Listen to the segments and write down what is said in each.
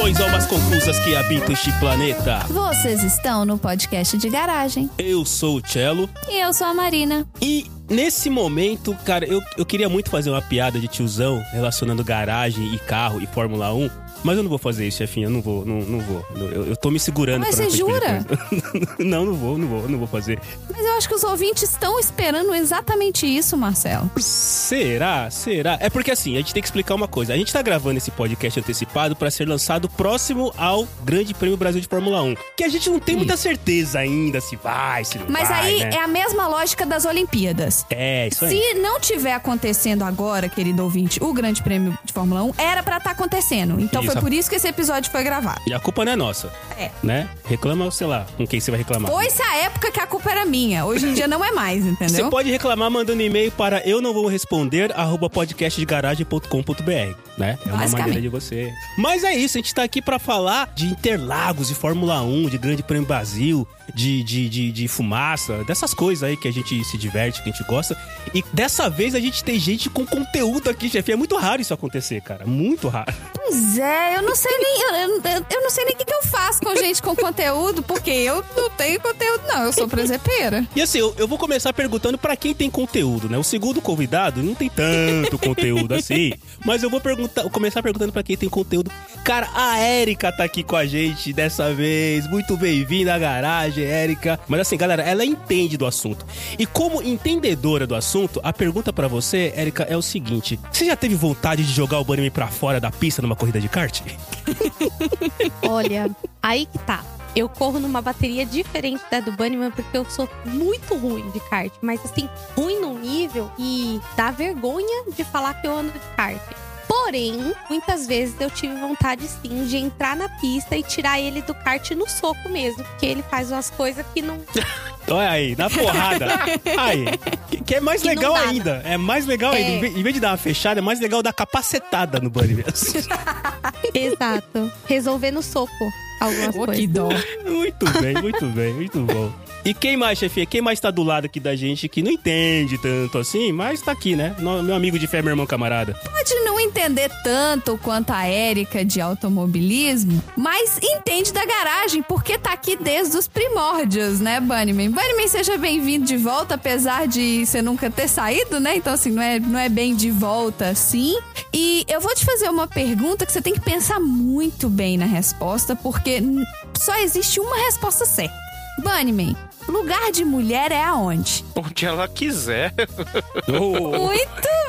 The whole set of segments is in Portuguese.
Saudações almas confusas que habitam este planeta. Vocês estão no podcast de garagem. Eu sou o Cello E eu sou a Marina. e nesse momento, cara, eu, eu queria muito fazer uma piada de tiozão relacionando garagem e carro e Fórmula 1. Mas eu não vou fazer isso, chefinha. Eu não vou, não, não vou. Eu, eu tô me segurando Mas pra você jura? não, não vou, não vou, não vou fazer. Mas eu acho que os ouvintes estão esperando exatamente isso, Marcelo. Será? Será? É porque assim, a gente tem que explicar uma coisa. A gente tá gravando esse podcast antecipado pra ser lançado próximo ao Grande Prêmio Brasil de Fórmula 1. Que a gente não tem muita certeza ainda se vai, se não Mas vai, aí né? é a mesma lógica das Olimpíadas. É, isso aí. Se não tiver acontecendo agora, querido ouvinte, o Grande Prêmio de Fórmula 1 era pra estar acontecendo. Então Isso. Foi por isso que esse episódio foi gravado. E a culpa não é nossa, É. né? Reclama, sei lá, com quem você vai reclamar. Foi-se a época que a culpa era minha. Hoje em dia não é mais, Você entendeu? pode reclamar mandando e-mail para eu não vou responder arroba podcastdegaragem.com.br, né? É uma maneira de você. Mas é isso, a gente tá aqui pra falar de Interlagos, de Fórmula 1, de Grande Prêmio Brasil, de, de, de, de fumaça, dessas coisas aí que a gente se diverte, que a gente gosta. E dessa vez a gente tem gente com conteúdo aqui, chefe. É muito raro isso acontecer, cara. Muito raro. Pois é, eu não sei nem. Eu, eu- eu não sei nem o que, que eu faço com gente com conteúdo, porque eu não tenho conteúdo, não. Eu sou presepeira. E assim, eu, eu vou começar perguntando pra quem tem conteúdo, né? O segundo convidado não tem tanto conteúdo assim, mas eu vou perguntar, começar perguntando pra quem tem conteúdo. Cara, a Érica tá aqui com a gente dessa vez. Muito bem-vinda à garagem, Érica. Mas assim, galera, ela entende do assunto. E como entendedora do assunto, a pergunta pra você, Érica, é o seguinte: você já teve vontade de jogar o Bunny pra fora da pista numa corrida de kart? Olha, aí que tá. Eu corro numa bateria diferente da do Bunnyman porque eu sou muito ruim de kart. Mas assim, ruim num nível que dá vergonha de falar que eu ando de kart. Porém, muitas vezes eu tive vontade sim de entrar na pista e tirar ele do kart no soco mesmo. Porque ele faz umas coisas que não. Olha aí, na porrada. Aí. Que, que é mais Que legal dá, ainda. É mais legal É. ainda. Em vez- Em vez de dar uma fechada, é mais legal dar capacetada no Bunny mesmo. Exato. Resolver no soco algumas que coisas. dó. muito bem, muito bem, muito bom. E quem mais, chefinha? Quem mais tá do lado aqui da gente que não entende tanto assim, mas tá aqui, né? Meu amigo de fé, meu irmão camarada. Pode não entender tanto quanto a Érica de automobilismo, mas entende da garagem, porque tá aqui desde os primórdios, né, Bunnyman? Bunnyman, seja bem-vindo de volta, apesar de você nunca ter saído, né? Então, assim, não é, não é bem de volta, assim. E eu vou te fazer uma pergunta que você tem que pensar muito bem na resposta, porque só existe uma resposta certa. Bunnyman, lugar de mulher é aonde? Onde ela quiser. Oh, Muito!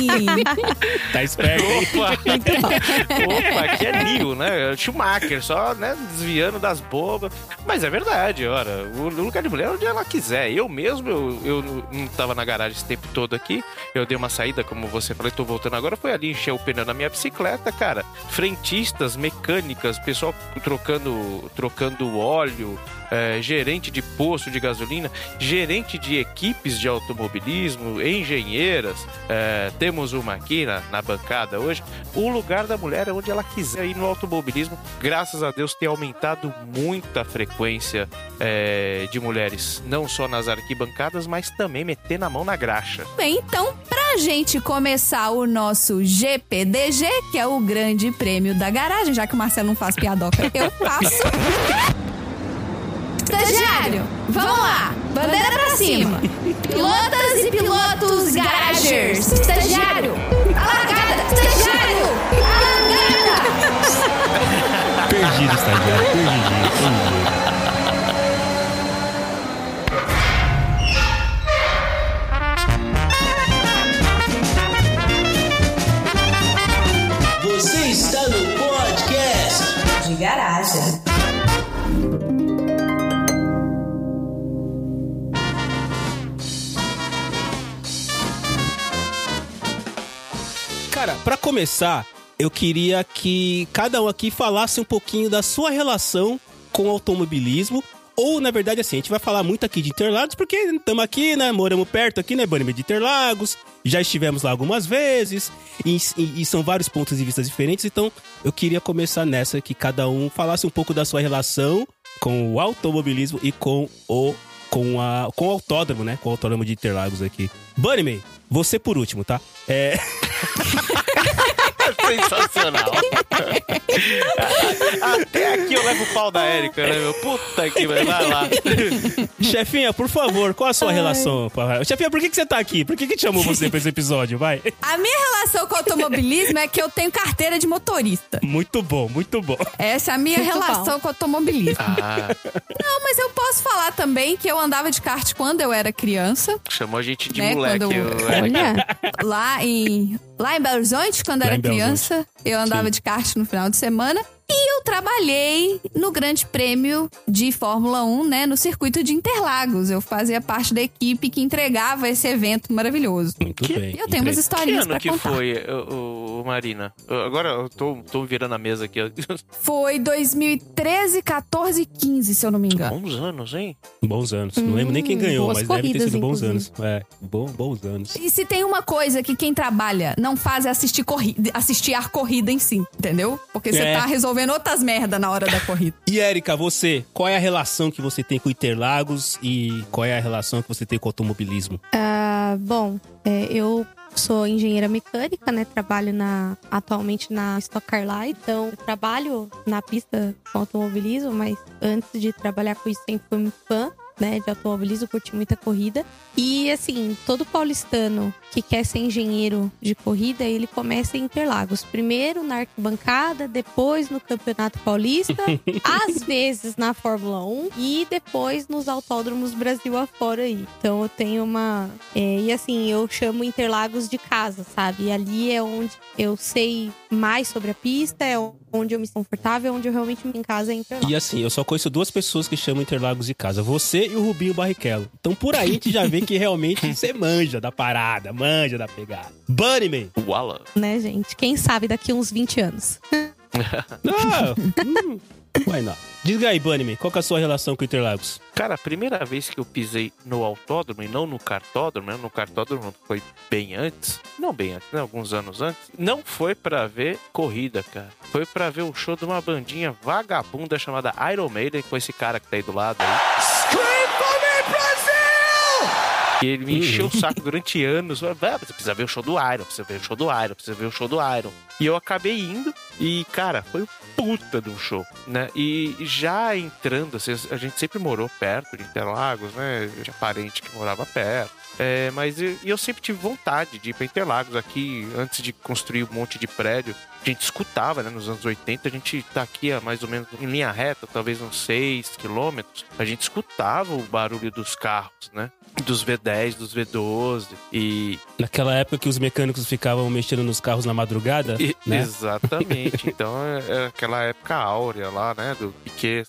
tá esperto, hein? Opa! Opa, aqui é Neo, né? Schumacher, só né, desviando das bobas. Mas é verdade, ora, o lugar de mulher é onde ela quiser. Eu mesmo, eu, eu não tava na garagem esse tempo todo aqui. Eu dei uma saída, como você falou, tô voltando agora. Foi ali encher o pneu na minha bicicleta, cara. Frentistas, mecânicas, pessoal trocando, trocando óleo. é, gerente de posto de gasolina, gerente de equipes de automobilismo, engenheiras. é, temos uma aqui na, na bancada hoje. O lugar da mulher é onde ela quiser ir no automobilismo. Graças a Deus tem aumentado muito a frequência é, de mulheres, não só nas arquibancadas, mas também meter na mão na graxa. Bem, então, pra gente começar o nosso GPDG, que é o grande prêmio da garagem, já que o Marcelo não faz piadoca, eu faço. Estagiário, vamos lá! Bandeira pra cima! Pilotas e pilotos garagers! Estagiário! A largada! Estagiário! A largada! Perdido, estagiário. Perdido, perdido. Você está no podcast de garagem. Cara, pra começar, eu queria que cada um aqui falasse um pouquinho da sua relação com o automobilismo. Ou, na verdade, assim, a gente vai falar muito aqui de Interlagos, porque estamos aqui, né? Moramos perto aqui, né? Bunny de Interlagos. Já estivemos lá algumas vezes. E, e- e são vários pontos de vista diferentes. Então, eu queria começar nessa, que cada um falasse um pouco da sua relação com o automobilismo e com o com, a, com o autódromo, né? Com o autódromo de Interlagos aqui. Bunnyman, você por último, tá? É... Sensacional. Até aqui eu levo o pau da Érica, né, meu? Puta que vai lá. Chefinha, por favor, qual a sua relação? com a- Chefinha, por que, que você tá aqui? Por que, que chamou você pra esse episódio? Vai. A minha relação com o automobilismo é que eu tenho carteira de motorista. Muito bom, muito bom. Essa é a minha Muito relação com o automobilismo. Ah, Não, mas eu posso falar também que eu andava de kart quando eu era criança. chamou a gente de Né, moleque. quando eu-. Olha, Lá em, lá em Belo Horizonte, quando eu Lá era Belo criança, eu andava Sim. de kart no final de semana. E eu trabalhei no Grande Prêmio de Fórmula 1, né, no circuito de Interlagos. Eu fazia parte da equipe que entregava esse evento maravilhoso. Muito Que- bem. E eu tenho umas Que historinhas ano pra que contar. foi, o Marina? Agora eu tô, tô virando a mesa aqui. Foi 2013, 14 e 15, se eu não me engano. Bons anos, hein? Bons anos. Não lembro nem quem Hum, ganhou, mas deve ter corridas, sido bons inclusive. anos. É, bom, bons anos. E se tem uma coisa que quem trabalha não faz é assistir, corrida, assistir a corrida em si, entendeu? Porque você É. tá resolvendo outras merda na hora da corrida. E Érica, você, qual é a relação que você tem com Interlagos e qual é a relação que você tem com o automobilismo? ah, bom, é, eu sou engenheira mecânica, né? Trabalho na, atualmente na Stock Car Light. Então, trabalho na pista com automobilismo, mas antes de trabalhar com isso, sempre fui fã. Né, de automobilismo, curti muita corrida. E assim, todo paulistano que quer ser engenheiro de corrida, ele começa em Interlagos. Primeiro na arquibancada, depois no Campeonato Paulista, às vezes na Fórmula 1 e depois nos autódromos Brasil afora aí. Então eu tenho uma. é, e assim, eu chamo Interlagos de casa, sabe? E ali é onde eu sei mais sobre a pista, é onde eu me sinto confortável, é onde eu realmente me em casa é Interlagos. E assim, eu só conheço duas pessoas que chamam Interlagos de casa. Você e o Rubinho Barrichello. Então por aí a gente já vê que realmente você manja da parada, manja da pegada. Bunnyman! Walla. Né, gente? Quem sabe daqui uns 20 anos. Ah, hum, why not? Diga aí, Bunnyman, qual que é a sua relação com Interlagos? Cara, a primeira vez que eu pisei no autódromo e não no cartódromo, né? No cartódromo foi bem antes. Não bem antes, né? Alguns anos antes. Não foi pra ver corrida, cara. Foi pra ver o show de uma bandinha vagabunda chamada Iron Maiden, com esse cara que tá aí do lado aí. E ele me encheu o saco durante anos. "Ah, Você precisa ver o show do Iron, precisa ver o show do Iron, precisa ver o show do Iron. E eu acabei indo e, cara, foi um puta de um show, né? E já entrando, assim, a gente sempre morou perto de Interlagos, né? Eu tinha parente que morava perto. É, mas eu, eu sempre tive vontade de ir pra Interlagos aqui, antes de construir um monte de prédio. A gente escutava, né? Nos anos 80, a gente tá aqui a mais ou menos em linha reta, talvez uns 6 quilômetros. A gente escutava o barulho dos carros, né? Dos V10, dos V12 e Naquela época que os mecânicos ficavam mexendo nos carros na madrugada, E- né? Exatamente. Então é, é aquela época áurea lá, né? Do Piquet.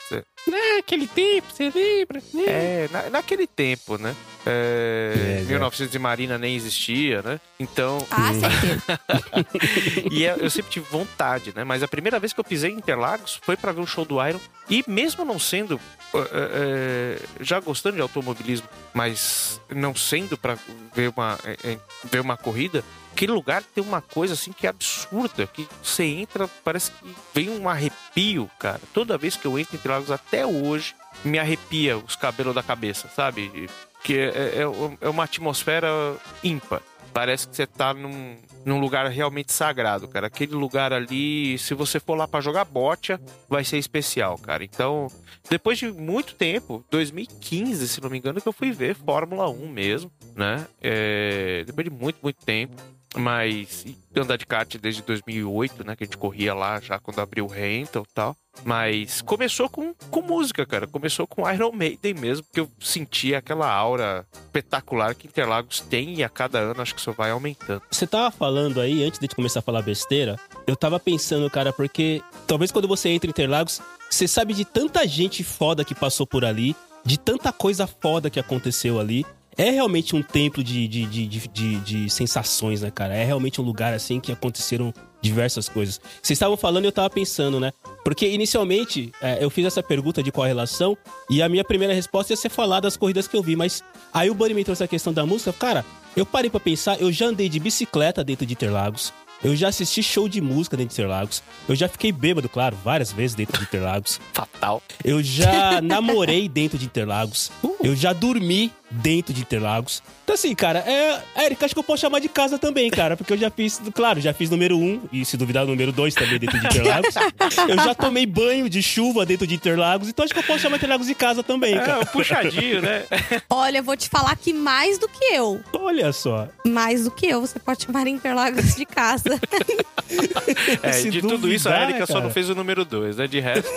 Naquele tempo, você lembra? É, na- naquele tempo, né? É, É, 1900 e Marina nem existia, né? Então. Ah, certeza. e é- eu sempre tive vontade, né? Mas a primeira vez que eu pisei em Interlagos foi pra ver o show do Iron. E mesmo não sendo. é, é, já gostando de automobilismo, mas não sendo pra ver uma, é, é, ver uma corrida, aquele lugar tem uma coisa assim que é absurda. Que você entra, parece que vem um arrepio, cara. Toda vez que eu entro em Interlagos até hoje, me arrepia os cabelos da cabeça, sabe? Que é, é- é uma atmosfera ímpar. Parece que você tá num, num lugar realmente sagrado, cara. Aquele lugar ali, se você for lá pra jogar bocha, vai ser especial, cara. Então, depois de muito tempo, 2015, se não me engano, que eu fui ver Fórmula 1 mesmo, né? É, depois de muito, muito tempo. Mas andar de kart desde 2008, né? Que a gente corria lá já quando abriu o rental e tal. Mas começou com, com música, cara. Começou com Iron Maiden mesmo, porque eu sentia aquela aura espetacular que Interlagos tem e a cada ano acho que isso vai aumentando. Você tava falando aí, antes de começar a falar besteira, eu tava pensando, cara, porque talvez quando você entra em Interlagos, você sabe de tanta gente foda que passou por ali, de tanta coisa foda que aconteceu ali. É realmente um templo de, de, de, de, de- sensações, né, cara? É realmente um lugar assim que aconteceram diversas coisas. Vocês estavam falando e eu tava pensando, né? Porque inicialmente é, eu fiz essa pergunta de qual a relação e a minha primeira resposta ia ser falar das corridas que eu vi, mas aí o Bunny me trouxe a questão da música. Cara, eu parei pra pensar, eu já andei de bicicleta dentro de Interlagos. Eu já assisti show de música dentro de Interlagos. Eu já fiquei bêbado, claro, várias vezes dentro de Interlagos. Fatal. Eu já namorei dentro de Interlagos. Eu já dormi dentro de Interlagos. Então, assim, cara, é. Érica, acho que eu posso chamar de casa também, cara. Porque eu já fiz, claro, já fiz número um, e se duvidar, número dois também dentro de Interlagos. eu já tomei banho de chuva dentro de Interlagos, então acho que eu posso chamar Interlagos de casa também, É, cara. um puxadinho, né? Olha, eu vou te falar que mais do que eu, Olha só. mais do que eu, você pode chamar Interlagos de casa. É, Se de tudo isso, a duvidar, Erika só não fez o número 2, né? De resto.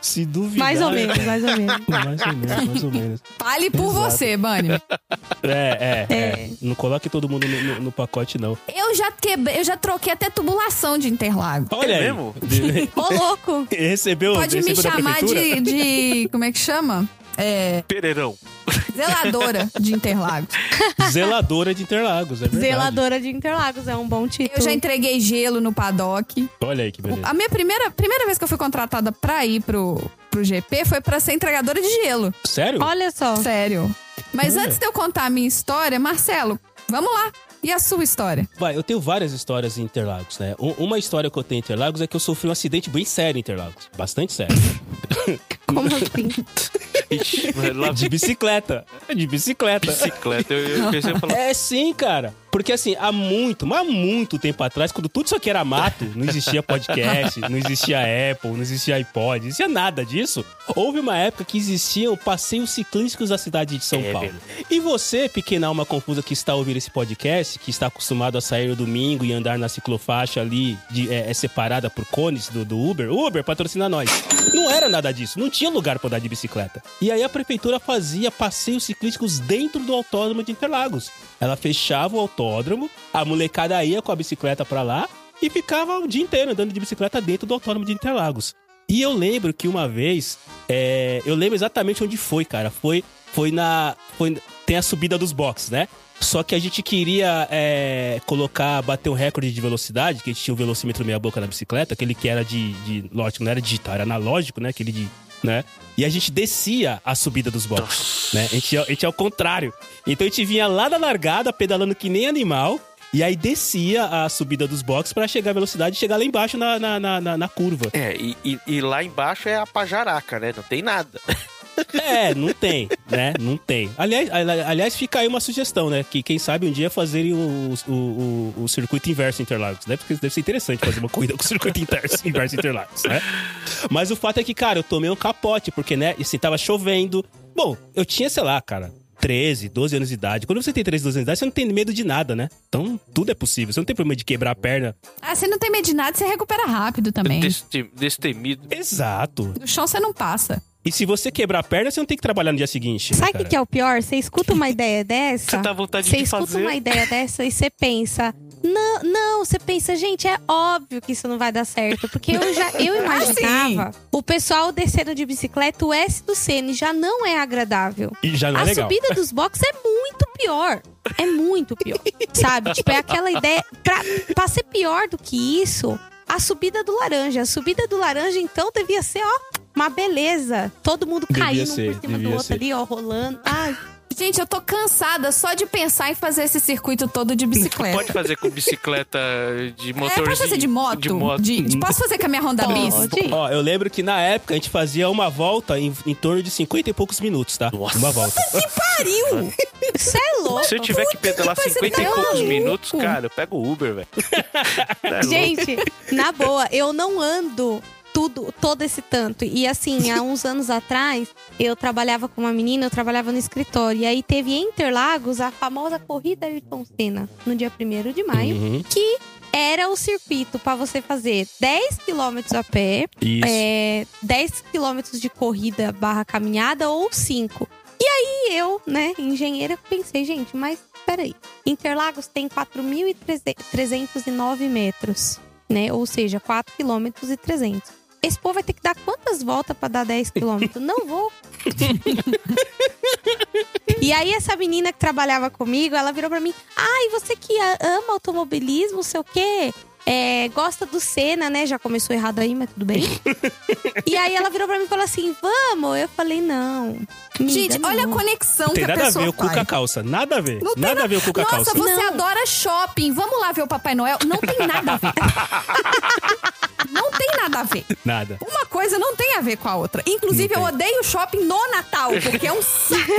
Se duvidar. mais ou menos, mais ou menos. Mais ou menos, mais ou menos. Fale por Exato. você, Bunny. É, é, é, É. Não coloque todo mundo no, no- no pacote, não. Eu já quebrei, eu já troquei até tubulação de Interlagos. Olha aí. mesmo? Ô, louco! Recebeu, Pode me recebeu da chamar de, de. Como é que chama? É. Pereirão. Zeladora de Interlagos. Zeladora de Interlagos, é verdade. Zeladora de Interlagos é um bom título. Eu já entreguei gelo no paddock. Olha aí que beleza. A minha primeira, primeira vez que eu fui contratada pra ir pro, pro GP foi pra ser entregadora de gelo. Sério? Olha só. Sério. Mas Olha. antes de eu contar a minha história, Marcelo, vamos lá. E a sua história? Vai, eu tenho várias histórias em Interlagos, né? Um- Uma história que eu tenho em Interlagos é que eu sofri um acidente bem sério em Interlagos. Bastante sério. Como assim? Ixi, De bicicleta. De bicicleta. bicicleta. Eu, eu pensei em falar. É sim, cara. Porque assim, há muito, mas há muito tempo atrás, quando tudo isso aqui era mato, não existia podcast, não existia Apple, não existia iPod, não existia nada disso. Houve uma época que existiam passeios ciclísticos da cidade de São É Paulo. E você, pequena alma confusa que está ouvindo esse podcast, que está acostumado a sair no domingo e andar na ciclofaixa ali, de- é, é separada por cones do, do Uber, Uber patrocina nós. Não era nada disso, não tinha lugar para andar de bicicleta. E aí a prefeitura fazia passeios ciclísticos dentro do autódromo de Interlagos. Ela fechava o autódromo, a molecada ia com a bicicleta pra lá e ficava o dia inteiro andando de bicicleta dentro do autódromo de Interlagos. E eu lembro que uma vez, é, eu lembro exatamente onde foi, cara. Foi, foi na, foi, tem a subida dos boxes, né? Só que a gente queria é, colocar, bater um recorde de velocidade, que a gente tinha o velocímetro meia boca na bicicleta, aquele que era de, de lógico, não era digital, era analógico, né? Aquele de, né? E a gente descia a subida dos boxes, né? A gente, a gente ia ao contrário. Então a gente vinha lá da largada, pedalando que nem animal, e aí descia a subida dos boxes pra chegar à velocidade e chegar lá embaixo na, na, na, na- curva. É, e, e- e lá embaixo é a pajaraca, né? Não tem nada. É, não tem, né? Não tem. Aliás, ali- aliás, fica aí uma sugestão, né? Que quem sabe um dia fazerem o, o, o, o circuito inverso Interlagos, né? Porque deve ser interessante fazer uma corrida com o circuito inverso, inverso Interlagos, né? Mas o fato é que, cara, eu tomei um capote, porque, né? Assim, tava chovendo. Bom, eu tinha, sei lá, cara. 13, 12 anos de idade. Quando você tem 13, 12 anos de idade, você não tem medo de nada, né? Então, tudo é possível. Você não tem problema de quebrar a perna. Ah, você não tem medo de nada, você recupera rápido também. Deste- Destemido. Exato. Do chão você não passa. E se você quebrar a perna, você não tem que trabalhar no dia seguinte. né, Sabe o que, que é o pior? Você escuta uma ideia dessa. Você tá à vontade Você de escuta fazer. uma ideia dessa e você pensa. Não, não, você pensa, gente, é óbvio que isso não vai dar certo. Porque eu já eu imaginava o pessoal descendo de bicicleta, o S do Sene já não é agradável. E já não é a legal. subida dos boxes é muito pior. É muito pior. sabe? Tipo, é aquela ideia. Pra, pra ser pior do que isso, a subida do laranja. A subida do laranja, então, devia ser, ó, uma beleza. Todo mundo Devia caindo um ser, por cima do outro ser. ali, ó, rolando. Ai, Gente, eu tô cansada só de pensar em fazer esse circuito todo de bicicleta. Pode fazer com bicicleta de É, motorzinho. posso fazer de moto? De moto. De- de- posso fazer com a minha Honda Bis? Pode. Ó, eu lembro que na época a gente fazia uma volta em, em torno de 50 e poucos minutos, tá? Nossa. Uma volta. Pariu! Isso é louco. Se eu tiver que pedalar que pariu, 50 e você tá poucos maluco. minutos, cara, eu pego o Uber, velho. É. Gente, na boa, eu não ando tudo, todo esse tanto. E assim, há uns anos atrás, eu trabalhava com uma menina, eu trabalhava no escritório. E aí teve em Interlagos a famosa corrida Ayrton Senna, no dia 1 de maio, Uhum. que era o circuito para você fazer 10 quilômetros a pé, Isso. é, 10 quilômetros de corrida barra caminhada ou 5. E aí eu, né, engenheira, pensei, gente, mas peraí. Interlagos tem 4.309 metros, né? Ou seja, 4 quilômetros e 300. Esse povo vai ter que dar quantas voltas para dar 10 quilômetros? Não vou. e aí essa menina que trabalhava comigo, ela virou pra mim, ai, você que ama automobilismo, sei o quê... É, gosta do Senna, né? Já começou errado aí, mas tudo bem. e aí ela virou pra mim e falou assim: Vamos? Eu falei: Não. amiga, Gente, olha a não. conexão Tem que a nada a pessoa ver o cu com a faz. calça. Nada a ver. Não tem nada na- a ver o cu com a Nossa, calça. você Não. adora shopping. Vamos lá ver o Papai Noel. Não tem nada a ver. Não tem nada a ver. Nada. Uma coisa não tem a ver com a outra. Inclusive, eu odeio shopping no Natal, porque é um saco.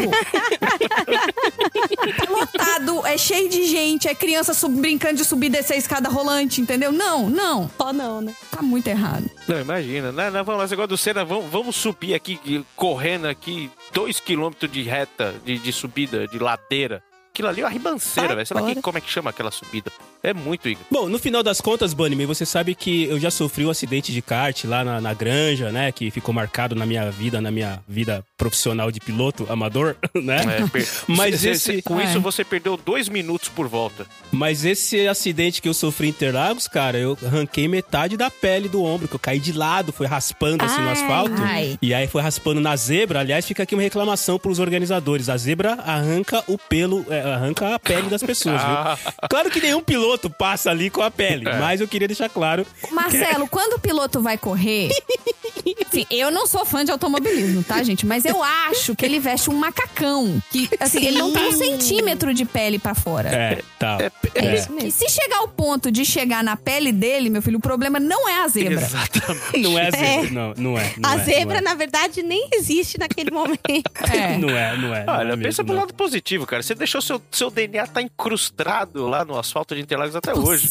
é lotado, é cheio de gente, é criança sub- brincando de subir e descer a escada rolante, entendeu? Não, não. Só não, né? Tá muito errado. Não, imagina. Não, não, vamos lá, esse negócio do Senna, vamos, vamos subir aqui, correndo aqui, dois quilômetros de reta, de, de subida, de ladeira. Aquilo ali é uma ribanceira, velho. Sei lá que, como é que chama aquela subida. É muito, Igor. Bom, no final das contas, Bunnyman, você sabe que eu já sofri um acidente de kart lá na, na granja, né? Que ficou marcado na minha vida, na minha vida profissional de piloto amador, né? É, per- Mas Cê- esse- cê- com É. isso você perdeu dois minutos por volta. Mas esse acidente que eu sofri em Interlagos, cara, eu arranquei metade da pele do ombro, que eu caí de lado, foi raspando assim no Ai. asfalto. Ai. E aí foi raspando na zebra. Aliás, fica aqui uma reclamação pros organizadores. A zebra arranca o pelo, é, arranca a pele das pessoas, Ah. viu? Claro que nenhum piloto passa ali com a pele, É. mas eu queria deixar claro. Marcelo, quando o piloto vai correr. Assim, eu não sou fã de automobilismo, tá, gente? Mas eu acho que ele veste um macacão. Que, assim, ele não tem um centímetro de pele pra fora. É, tá. É, é, É. isso E se chegar ao ponto de chegar na pele dele, meu filho, o problema não é a zebra. Exatamente. Não é zebra, não, não é. não a é, zebra, não na verdade, nem existe naquele momento. é. É. Não é, não é. não Olha, é pensa mesmo, pro não. lado positivo, cara. Você deixou seu, seu DNA tá incrustado lá no asfalto de Interlagos até hoje.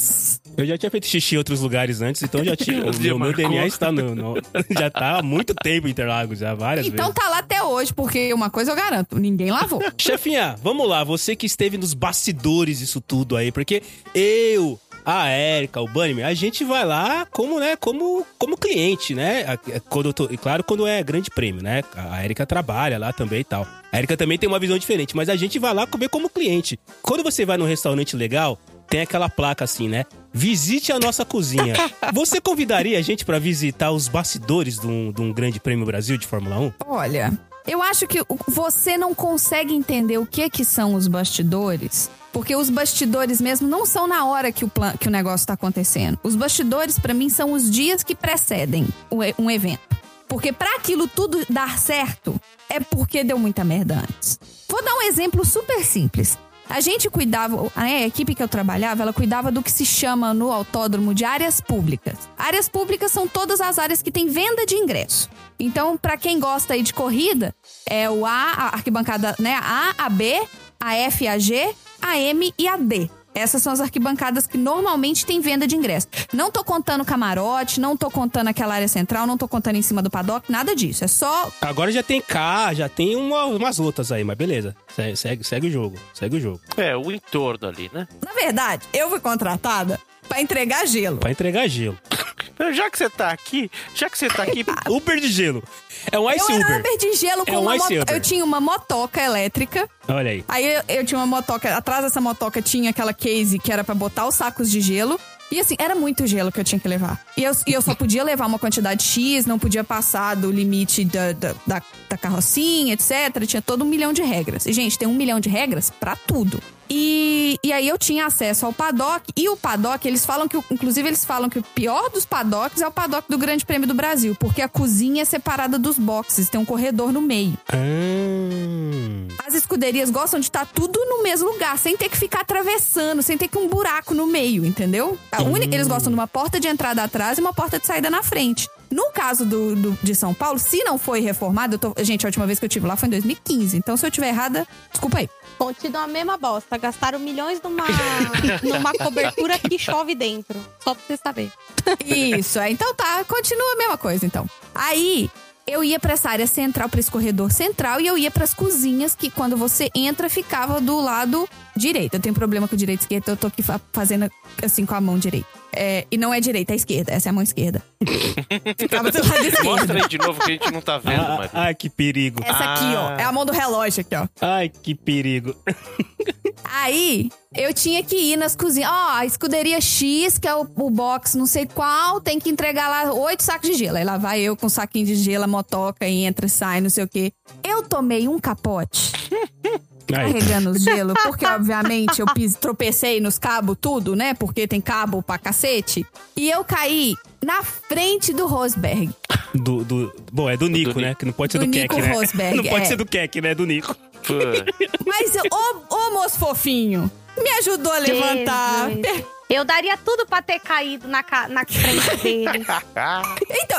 Eu já tinha feito xixi em outros lugares antes, então já tinha. O meu, meu. DNA está no, no- Já tá há muito tempo em Interlagos, já várias Então vezes. tá lá até hoje, porque uma coisa eu garanto, ninguém lavou. Chefinha, vamos lá, você que esteve nos bastidores disso tudo aí, porque eu, a Érica, o Bunnyman, a gente vai lá como, né, como, como cliente, né? A- Quando tô, e claro, quando é grande prêmio, né? A Érica trabalha lá também e tal. A Érica também tem uma visão diferente, mas a gente vai lá comer como cliente. Quando você vai num restaurante legal, tem aquela placa assim, né? Visite a nossa cozinha. Você convidaria a gente pra visitar os bastidores de um, de um grande prêmio Brasil de Fórmula 1? Olha, eu acho que você não consegue entender o que que são os bastidores. Porque os bastidores mesmo não são na hora que o, plan- que o negócio tá acontecendo. Os bastidores, pra mim, são os dias que precedem e- um evento. Porque pra aquilo tudo dar certo, é porque deu muita merda antes. Vou dar um exemplo super simples. A gente cuidava, a equipe que eu trabalhava, ela cuidava do que se chama no autódromo de áreas públicas. Áreas públicas são todas as áreas que têm venda de ingresso. Então, pra quem gosta aí de corrida, é o A, a arquibancada, né? A, a B, a F, a G, a M e a D. Essas são as arquibancadas que normalmente tem venda de ingresso. Não tô contando camarote, não tô contando aquela área central, não tô contando em cima do paddock, nada disso. É só Agora já tem K, já tem uma- umas outras aí, mas beleza. Segue, segue, segue o jogo. Segue o jogo. É, o entorno ali, né? Na verdade, eu fui contratada pra entregar gelo. Pra entregar gelo. Já que você tá aqui, já que você tá aqui, Uber de gelo. É um Ice eu era Uber. Uber de gelo com É um uma Ice moto... Uber. Eu tinha uma motoca elétrica. Olha aí. Aí eu, eu tinha uma motoca. Atrás dessa motoca tinha aquela case que era pra botar os sacos de gelo. E assim, era muito gelo que eu tinha que levar. E eu, e eu só podia levar uma quantidade X, não podia passar do limite da, da, da, da carrocinha, etc. Tinha todo um milhão de regras. E, gente, tem um milhão de regras pra tudo. E, e aí eu tinha acesso ao paddock. E o paddock, eles falam que. Inclusive, eles falam que o pior dos paddocks é o paddock do Grande Prêmio do Brasil. Porque a cozinha é separada dos boxes, tem um corredor no meio. Ah, As escuderias gostam de estar tudo no mesmo lugar, sem ter que ficar atravessando, sem ter que um buraco no meio, entendeu? A única, eles gostam de uma porta de entrada atrás e uma porta de saída na frente. No caso do, do- de São Paulo, se não foi reformado, eu tô, gente, a última vez que eu tive lá foi em 2015. Então, se eu estiver errada, desculpa aí. Continua a mesma bosta. Gastaram milhões numa, numa cobertura que chove dentro. Só pra você saber. Isso, é, então tá, continua a mesma coisa, então. Aí, eu ia pra essa área central, pra esse corredor central, e eu ia pras cozinhas, que quando você entra, ficava do lado direito. Eu tenho problema com o direito e esquerda, eu tô aqui fa- fazendo assim com a mão direita. É, e não é direita, é esquerda, essa é a mão esquerda. ficava do lado esquerdo. mostra aí de novo que a gente não tá vendo, ah, mano. ai, que perigo. Essa aqui, ó, é a mão do relógio aqui, ó. Ai, que perigo. Aí, eu tinha que ir nas cozinhas. Ó, a escuderia X, que é o, o box não sei qual, tem que entregar lá oito sacos de gelo. Aí lá vai eu com um saquinho de gelo, motoca, entra, sai, não sei o quê. Eu tomei um capote. carregando o gelo, porque obviamente eu pis, tropecei nos cabos tudo, né? Porque tem cabo pra cacete. E eu caí na frente do Rosberg. Do, do, bom, é do Nico, Do né? Que não pode ser Do do, Nico Keck, né? Rosberg, não pode é. ser do Keck, né? Do Nico. Pô. Mas, ô, ô moço fofinho, me ajudou a levantar. Jesus. Eu daria tudo pra ter caído na, ca- na frente dele. Então,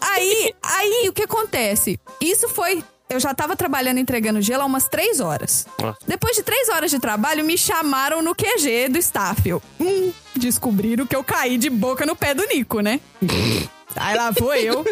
aí, aí o que acontece? Isso foi. Eu já tava trabalhando entregando gelo há umas três horas. Nossa. Depois de três horas de trabalho, me chamaram no QG do staff. Eu, hum, descobriram que eu caí de boca no pé do Nico, né? Aí lá vou eu,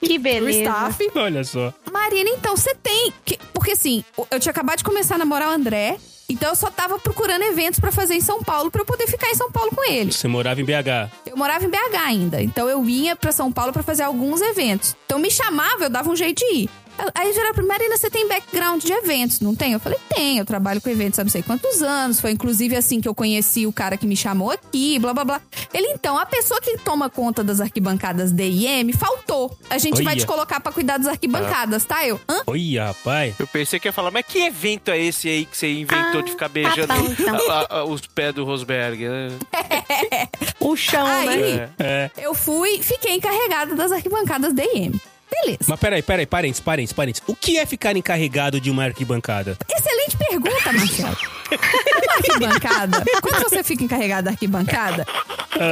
que beleza. staff. Olha só. Marina, então você tem. que- Porque assim, eu tinha acabado de começar a namorar o André. Então eu só tava procurando eventos pra fazer em São Paulo pra eu poder ficar em São Paulo com ele. Você morava em BH. Eu morava em BH ainda, então eu ia pra São Paulo pra fazer alguns eventos. Então me chamava, eu dava um jeito de ir. Aí pra mim, Marina, você tem background de eventos, não tem? Eu falei, tem, eu trabalho com eventos há não sei quantos anos. Foi inclusive assim que eu conheci o cara que me chamou aqui, blá blá blá. Ele, então, a pessoa que toma conta das arquibancadas D e M faltou. A gente vai Olha. te colocar pra cuidar das arquibancadas, tá? Eu, hã? Olha, rapaz. Eu pensei que ia falar, mas que evento é esse aí que você inventou Ah, de ficar beijando tá bom, então. a- a- os pés do Rosberg? né? O chão, né? Aí, É. eu fui, fiquei encarregada das arquibancadas D e M. Beleza. Mas peraí, peraí, parênteses, parênteses, parênteses. O que é ficar encarregado de uma arquibancada? Excelente pergunta, Marcelo. Uma arquibancada, quando você fica encarregado da arquibancada,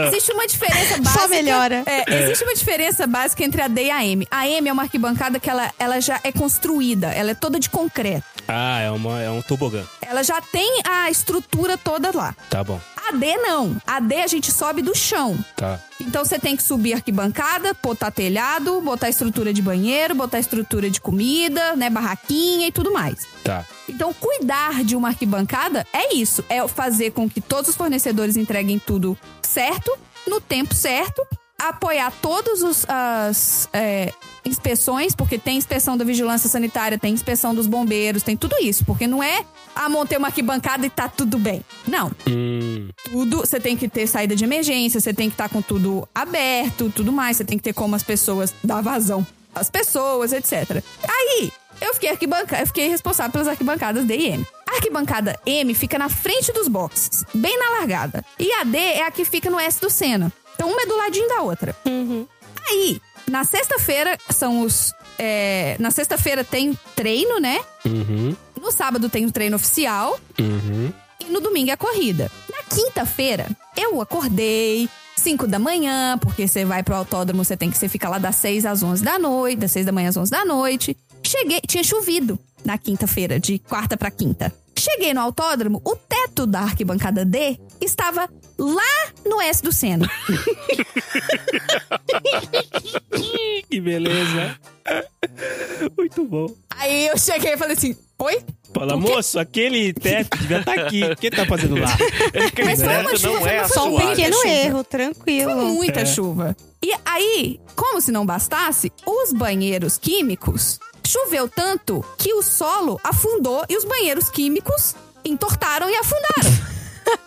existe uma diferença básica. melhora. É, Existe uma diferença básica entre a D e a M. A M é uma arquibancada que ela, ela já é construída, ela é toda de concreto. Ah, é, uma, é um tobogã. Ela já tem a estrutura toda lá. Tá bom, A D não. A D a gente sobe do chão. tá. Então você tem que subir arquibancada, botar telhado, botar estrutura de banheiro, botar estrutura de comida, né, barraquinha e tudo mais. Tá. Então, cuidar de uma arquibancada é isso: é fazer com que todos os fornecedores entreguem tudo certo, no tempo certo, apoiar todas os- as é, inspeções, porque tem inspeção da vigilância sanitária, tem inspeção dos bombeiros, tem tudo isso. Porque não é, ah, montei uma arquibancada e tá tudo bem. Não. Hum, Tudo, você tem que ter saída de emergência, você tem que estar com tudo aberto, tudo mais, você tem que ter como as pessoas dar vazão às pessoas, etc. Aí, eu fiquei arquibanca, eu fiquei responsável pelas arquibancadas D e M. A arquibancada M fica na frente dos boxes, bem na largada. E a D é a que fica no S do Senna. Então uma é do ladinho da outra. Aí, na sexta-feira são os. é, na sexta-feira tem treino, né? uhum, No sábado tem o treino oficial. uhum. E no domingo é a corrida. Na quinta-feira, eu acordei. 5 da manhã, porque você vai pro autódromo, você tem que você fica lá das 6 às 11 da noite, das 6 da manhã às 11 da noite. Cheguei, tinha chovido na quinta-feira, de quarta pra quinta. Cheguei no autódromo, o teto da arquibancada D estava lá no S do Sena. Que beleza. Muito bom. Aí eu cheguei e falei assim: Oi? Fala, moço, aquele teto devia estar aqui. O que tá fazendo lá? Aquele Mas foi uma chuva, não foi é Só um Suave. pequeno erro, tranquilo. Foi muita É. chuva. E aí, como se não bastasse, os banheiros químicos choveu tanto que o solo afundou e os banheiros químicos entortaram e afundaram.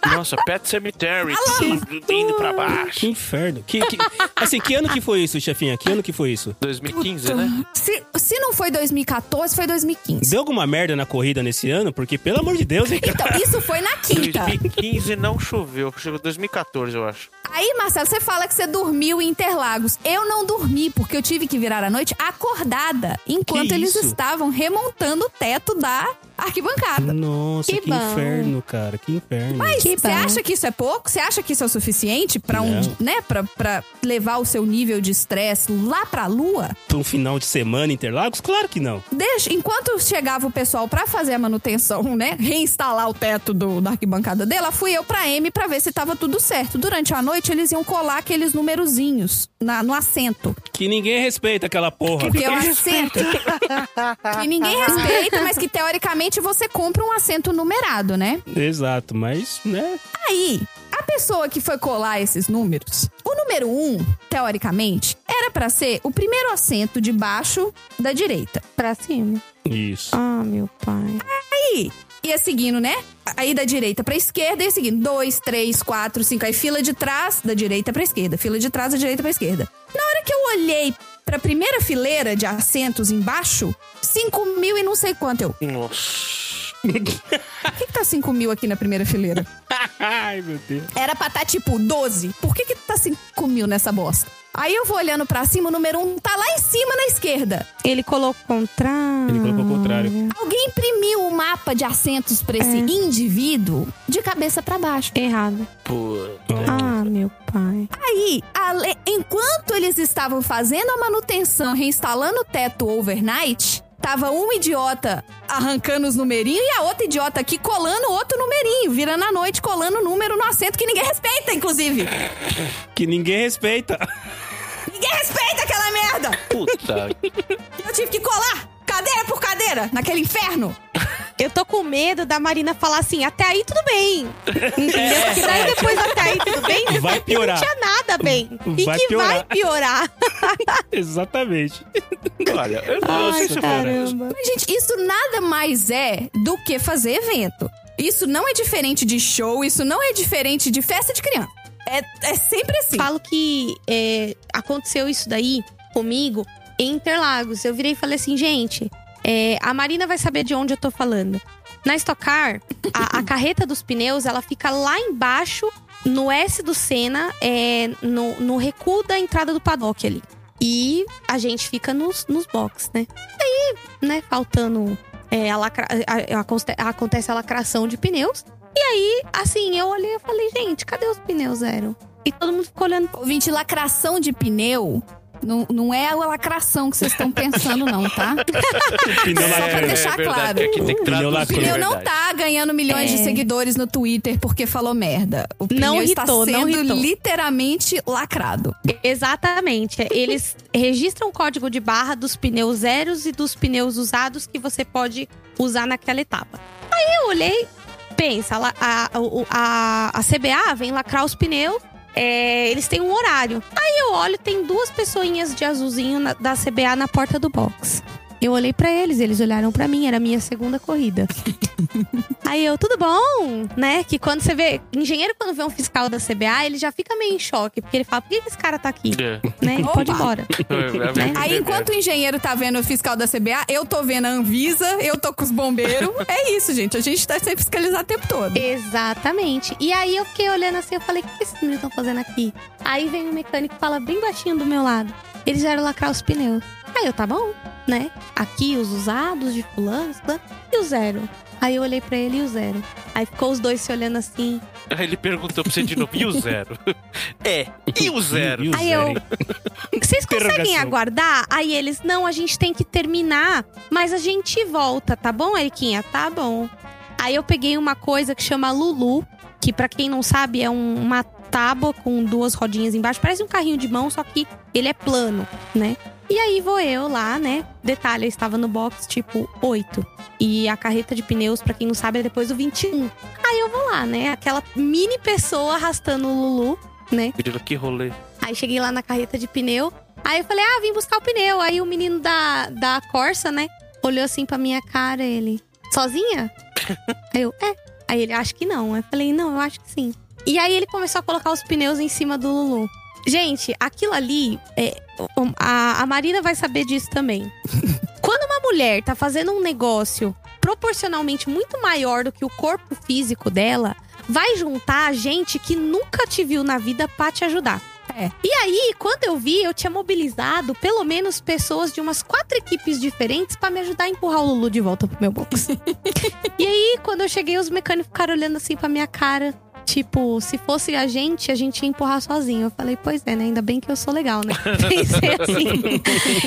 Nossa, Pet Cemetery, tudo indo pra Que baixo. inferno. Que, que- assim, que ano que foi isso, chefinha? Que ano que foi isso? 2015, né? Se, se não foi 2014, foi 2015. Deu alguma merda na corrida nesse ano? Porque, pelo amor de Deus, hein, cara? Então, isso foi na quinta. 2015 não choveu, chegou 2014, eu acho. Aí, Marcelo, você fala que você dormiu em Interlagos. Eu não dormi, porque eu tive que virar a noite acordada, enquanto Que eles estavam remontando o teto da arquibancada. Nossa, que, Que inferno, cara. Que inferno. Mas Que você acha que isso é pouco? Você acha que isso é o suficiente pra um, né, pra, pra levar o seu nível de estresse lá pra lua? Pra um final de semana em Interlagos? Claro que não. Deixa, enquanto chegava o pessoal pra fazer a manutenção, né, reinstalar o teto do, da arquibancada dela, fui eu pra M pra ver se tava tudo certo. Durante a noite eles iam colar aqueles numerozinhos na, no assento. Que ninguém respeita aquela porra. Porque é o assento. que ninguém respeita, mas que teoricamente você compra um assento numerado, né? Exato, mas, né? Aí, a pessoa que foi colar esses números, o número 1, um, teoricamente, era pra ser o primeiro assento de baixo da direita. Pra cima. Isso. Ah, meu pai. Aí, ia seguindo, né? Aí da direita pra esquerda, ia seguindo. Dois, três, quatro, cinco. Aí fila de trás, da direita pra esquerda. Fila de trás, da direita pra esquerda. Na hora que eu olhei pra primeira fileira de assentos embaixo, cinco mil e não sei quanto eu. Nossa. Por que, que tá 5 mil aqui na primeira fileira? Ai, meu Deus. Era pra estar tipo 12. Por que que tá 5 mil nessa bosta? Aí eu vou olhando pra cima, o número 1 um tá lá em cima na esquerda. Ele colocou o contrário. Ele colocou o contrário. Alguém imprimiu o mapa de assentos pra esse indivíduo de cabeça pra baixo. Errado. Puta. Ah, meu pai. Aí, ale- enquanto eles estavam fazendo a manutenção, reinstalando o teto overnight, tava um idiota arrancando os numerinhos e a outra idiota aqui colando outro numerinho, virando a noite, colando o número no assento que ninguém respeita, inclusive. Que ninguém respeita. Ninguém respeita aquela merda! Puta. Eu tive que colar cadeira por cadeira naquele inferno. Eu tô com medo da Marina falar assim, até aí tudo bem. Entendeu? Porque daí depois até aí tudo bem? Vai piorar. Não tinha nada bem. E Vai que piorar. vai piorar. Exatamente. Olha, eu não sei se eu vou honesto. Mas, gente, isso nada mais é do que fazer evento. Isso não é diferente de show, isso não é diferente de festa de criança. É, é sempre assim. Falo que é, aconteceu isso daí comigo em Interlagos. Eu virei e falei assim, gente, é, a Marina vai saber de onde eu tô falando. Na Stock Car, a, a carreta dos pneus, ela fica lá embaixo, no S do Senna, é, no, no recuo da entrada do paddock ali. E a gente fica nos, nos box, né? Aí, né, faltando. é, a lacra- a- a- aconte- acontece a lacração de pneus. E aí, assim, eu olhei e falei, gente, cadê os pneus zero? E todo mundo ficou olhando. Ouvinte, lacração de pneu não, não é a lacração que vocês estão pensando, não, tá? Pneu Só pra deixar verdade, claro. que aqui tem que Pneu traduzir, lacrou. O pneu é não tá ganhando milhões de É. seguidores no Twitter porque falou merda. O pneu Não está não sendo irritou. literalmente lacrado. Exatamente. Eles registram o código de barra dos pneus zeros e dos pneus usados que você pode usar naquela etapa. Aí eu olhei, pensa, a, o- a, a CBA vem lacrar os pneus. É, eles têm um horário. Aí eu olho, tem duas pessoinhas de azulzinho na- da CBA na porta do box. Eu olhei pra eles, eles olharam pra mim, era a minha segunda corrida. Aí eu, tudo bom, né? Que quando você vê, engenheiro quando vê um fiscal da CBA, ele já fica meio em choque, porque ele fala, por que esse cara tá aqui? É. Né? Ele pode ir embora. Aí, enquanto o engenheiro tá vendo o fiscal da CBA, eu tô vendo a Anvisa, eu tô com os bombeiros. É isso, gente. A gente tá sem fiscalizar o tempo todo. Exatamente. E aí eu fiquei olhando assim, eu falei, o que esses meninos estão fazendo aqui? Aí vem o mecânico e fala bem baixinho do meu lado. Eles vieram lacrar os pneus. Aí eu, tá bom, né? Aqui os usados de fulano, fulano, e o zero. Aí eu olhei pra ele e o zero. Aí ficou os dois se olhando assim. Aí ele perguntou pra você de novo, e o zero? É, e o zero? E o Aí zero, eu-? Vocês conseguem aguardar? Aí eles, não, a gente tem que terminar, mas a gente volta, tá bom, Eriquinha? Tá bom. Aí eu peguei uma coisa que chama Lulu, que pra quem não sabe é um- uma tábua com duas rodinhas embaixo, parece um carrinho de mão, só que ele é plano, né? E aí vou eu lá, né? Detalhe, eu estava no box tipo 8. E a carreta de pneus, pra quem não sabe, é depois do 21. Aí eu vou lá, né? Aquela mini pessoa arrastando o Lulu, né? Que rolê. Aí cheguei lá na carreta de pneu. Aí eu falei, ah, vim buscar o pneu. Aí o menino da, da Corsa, né? Olhou assim pra minha cara, ele. Sozinha? aí eu, é. Aí ele, acho que não. Aí eu falei, não, eu acho que sim. E aí ele começou a colocar os pneus em cima do Lulu. Gente, aquilo ali, é, a, a Marina vai saber disso também. Quando uma mulher tá fazendo um negócio proporcionalmente muito maior do que o corpo físico dela, vai juntar gente que nunca te viu na vida pra te ajudar. É. E aí, quando eu vi, eu tinha mobilizado pelo menos pessoas de umas quatro equipes diferentes pra me ajudar a empurrar o Lulu de volta pro meu box. e aí, quando eu cheguei, os mecânicos ficaram olhando assim pra minha cara. Tipo, se fosse a gente, a gente ia empurrar sozinho. Eu falei, pois é, né? Ainda bem que eu sou legal, né? Pensei assim.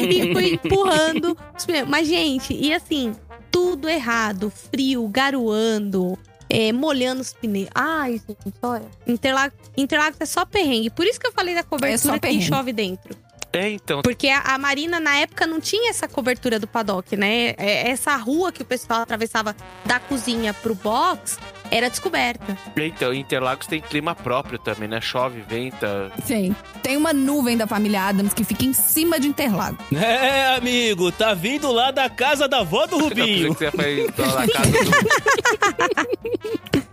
e fui empurrando. os pneus. Mas, gente, e assim, tudo errado. Frio, garoando. é, molhando os pneus. Ai, gente, olha. Interlagos, Interlagos é só perrengue. Por isso que eu falei da É só cobertura que perrengue. chove dentro. É, então. Porque a, a Marina, na época, não tinha essa cobertura do paddock, né? É, Essa rua que o pessoal atravessava da cozinha pro box era descoberta. Então, Interlagos tem clima próprio também, né? Chove, venta. Sim. Tem uma nuvem da família Adams que fica em cima de Interlagos. É, amigo, tá vindo lá da casa da avó do Eu Rubinho. que você ia pra entrar na casa do.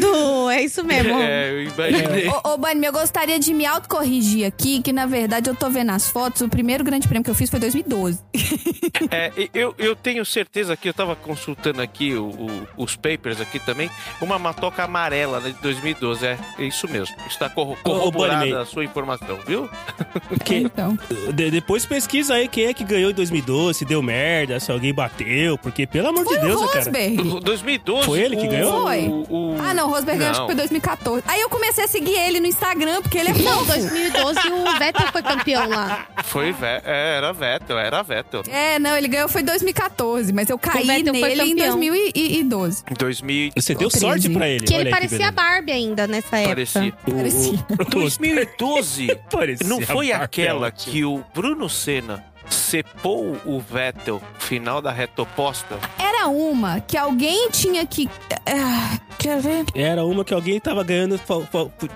Do É isso mesmo. É, eu imaginei. Ô, ô Bunny, eu gostaria de me autocorrigir aqui, que na verdade eu tô vendo as fotos. O primeiro grande prêmio que eu fiz foi 2012. É, eu, eu tenho certeza que eu tava consultando aqui o- o- os papers aqui também. Uma matoca amarela né, de 2012. É, é isso mesmo. Está corro- Ô, ô, corroborada Bunny, a sua informação, viu? Que- Então. de- depois pesquisa aí quem é que ganhou em 2012, se deu merda, se alguém bateu, porque pelo amor de Deus, né, cara. Rosberg. O 2012. Foi ele que o- ganhou? Foi. O- o- Ah, não, Rosberg acho que foi 2014. Aí eu comecei a seguir ele no Instagram, porque ele é Não, fofo. 2012 o Vettel foi campeão lá. Foi é, era Vettel, era Vettel. É, não, ele ganhou foi em 2014, mas eu caí nele em campeão. 2012. Em 2000 Você deu 13. sorte pra ele. Que olha ele parecia a. Barbie ainda nessa época. parecia. Parecia. O- o- 2012 Parecia não foi aquela que o Bruno Senna cepou o Vettel no final da reta oposta? Era uma que alguém tinha que. Ah, quer ver? Era uma que alguém tava ganhando,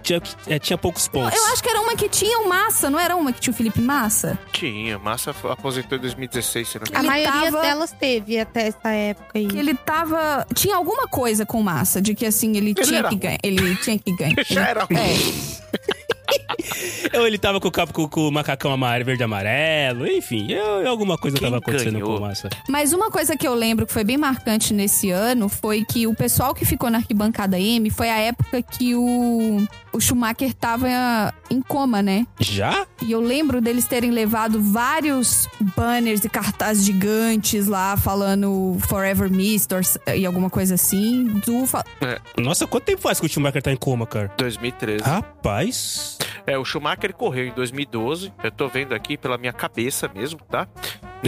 tinha, é, tinha poucos pontos. Eu acho que era uma que tinha o Massa, não era uma que tinha o Felipe Massa? Tinha, Massa aposentou em 2016, se não me A Ele maioria tava- delas teve até essa época aí. Que ele tava. Tinha alguma coisa com Massa, de que assim, ele, tinha era que ganhar. Ele tinha que ganhar. Já era ruim. É. Ou ele tava com o capo com, com o macacão amarelo, verde e amarelo, enfim, eu, alguma coisa Quem tava acontecendo ganhou? com o Massa. Mas uma coisa que eu lembro que foi bem marcante nesse ano foi que o pessoal que ficou na arquibancada M foi a época que o, o Schumacher tava em coma, né? Já? E eu lembro deles terem levado vários banners e cartazes gigantes lá falando Forever Mist e alguma coisa assim. Do, fa- Nossa, quanto tempo faz que o Schumacher tá em coma, cara? 2013. Rapaz. É, o Schumacher correu em 2012. Eu tô vendo aqui pela minha cabeça mesmo, tá?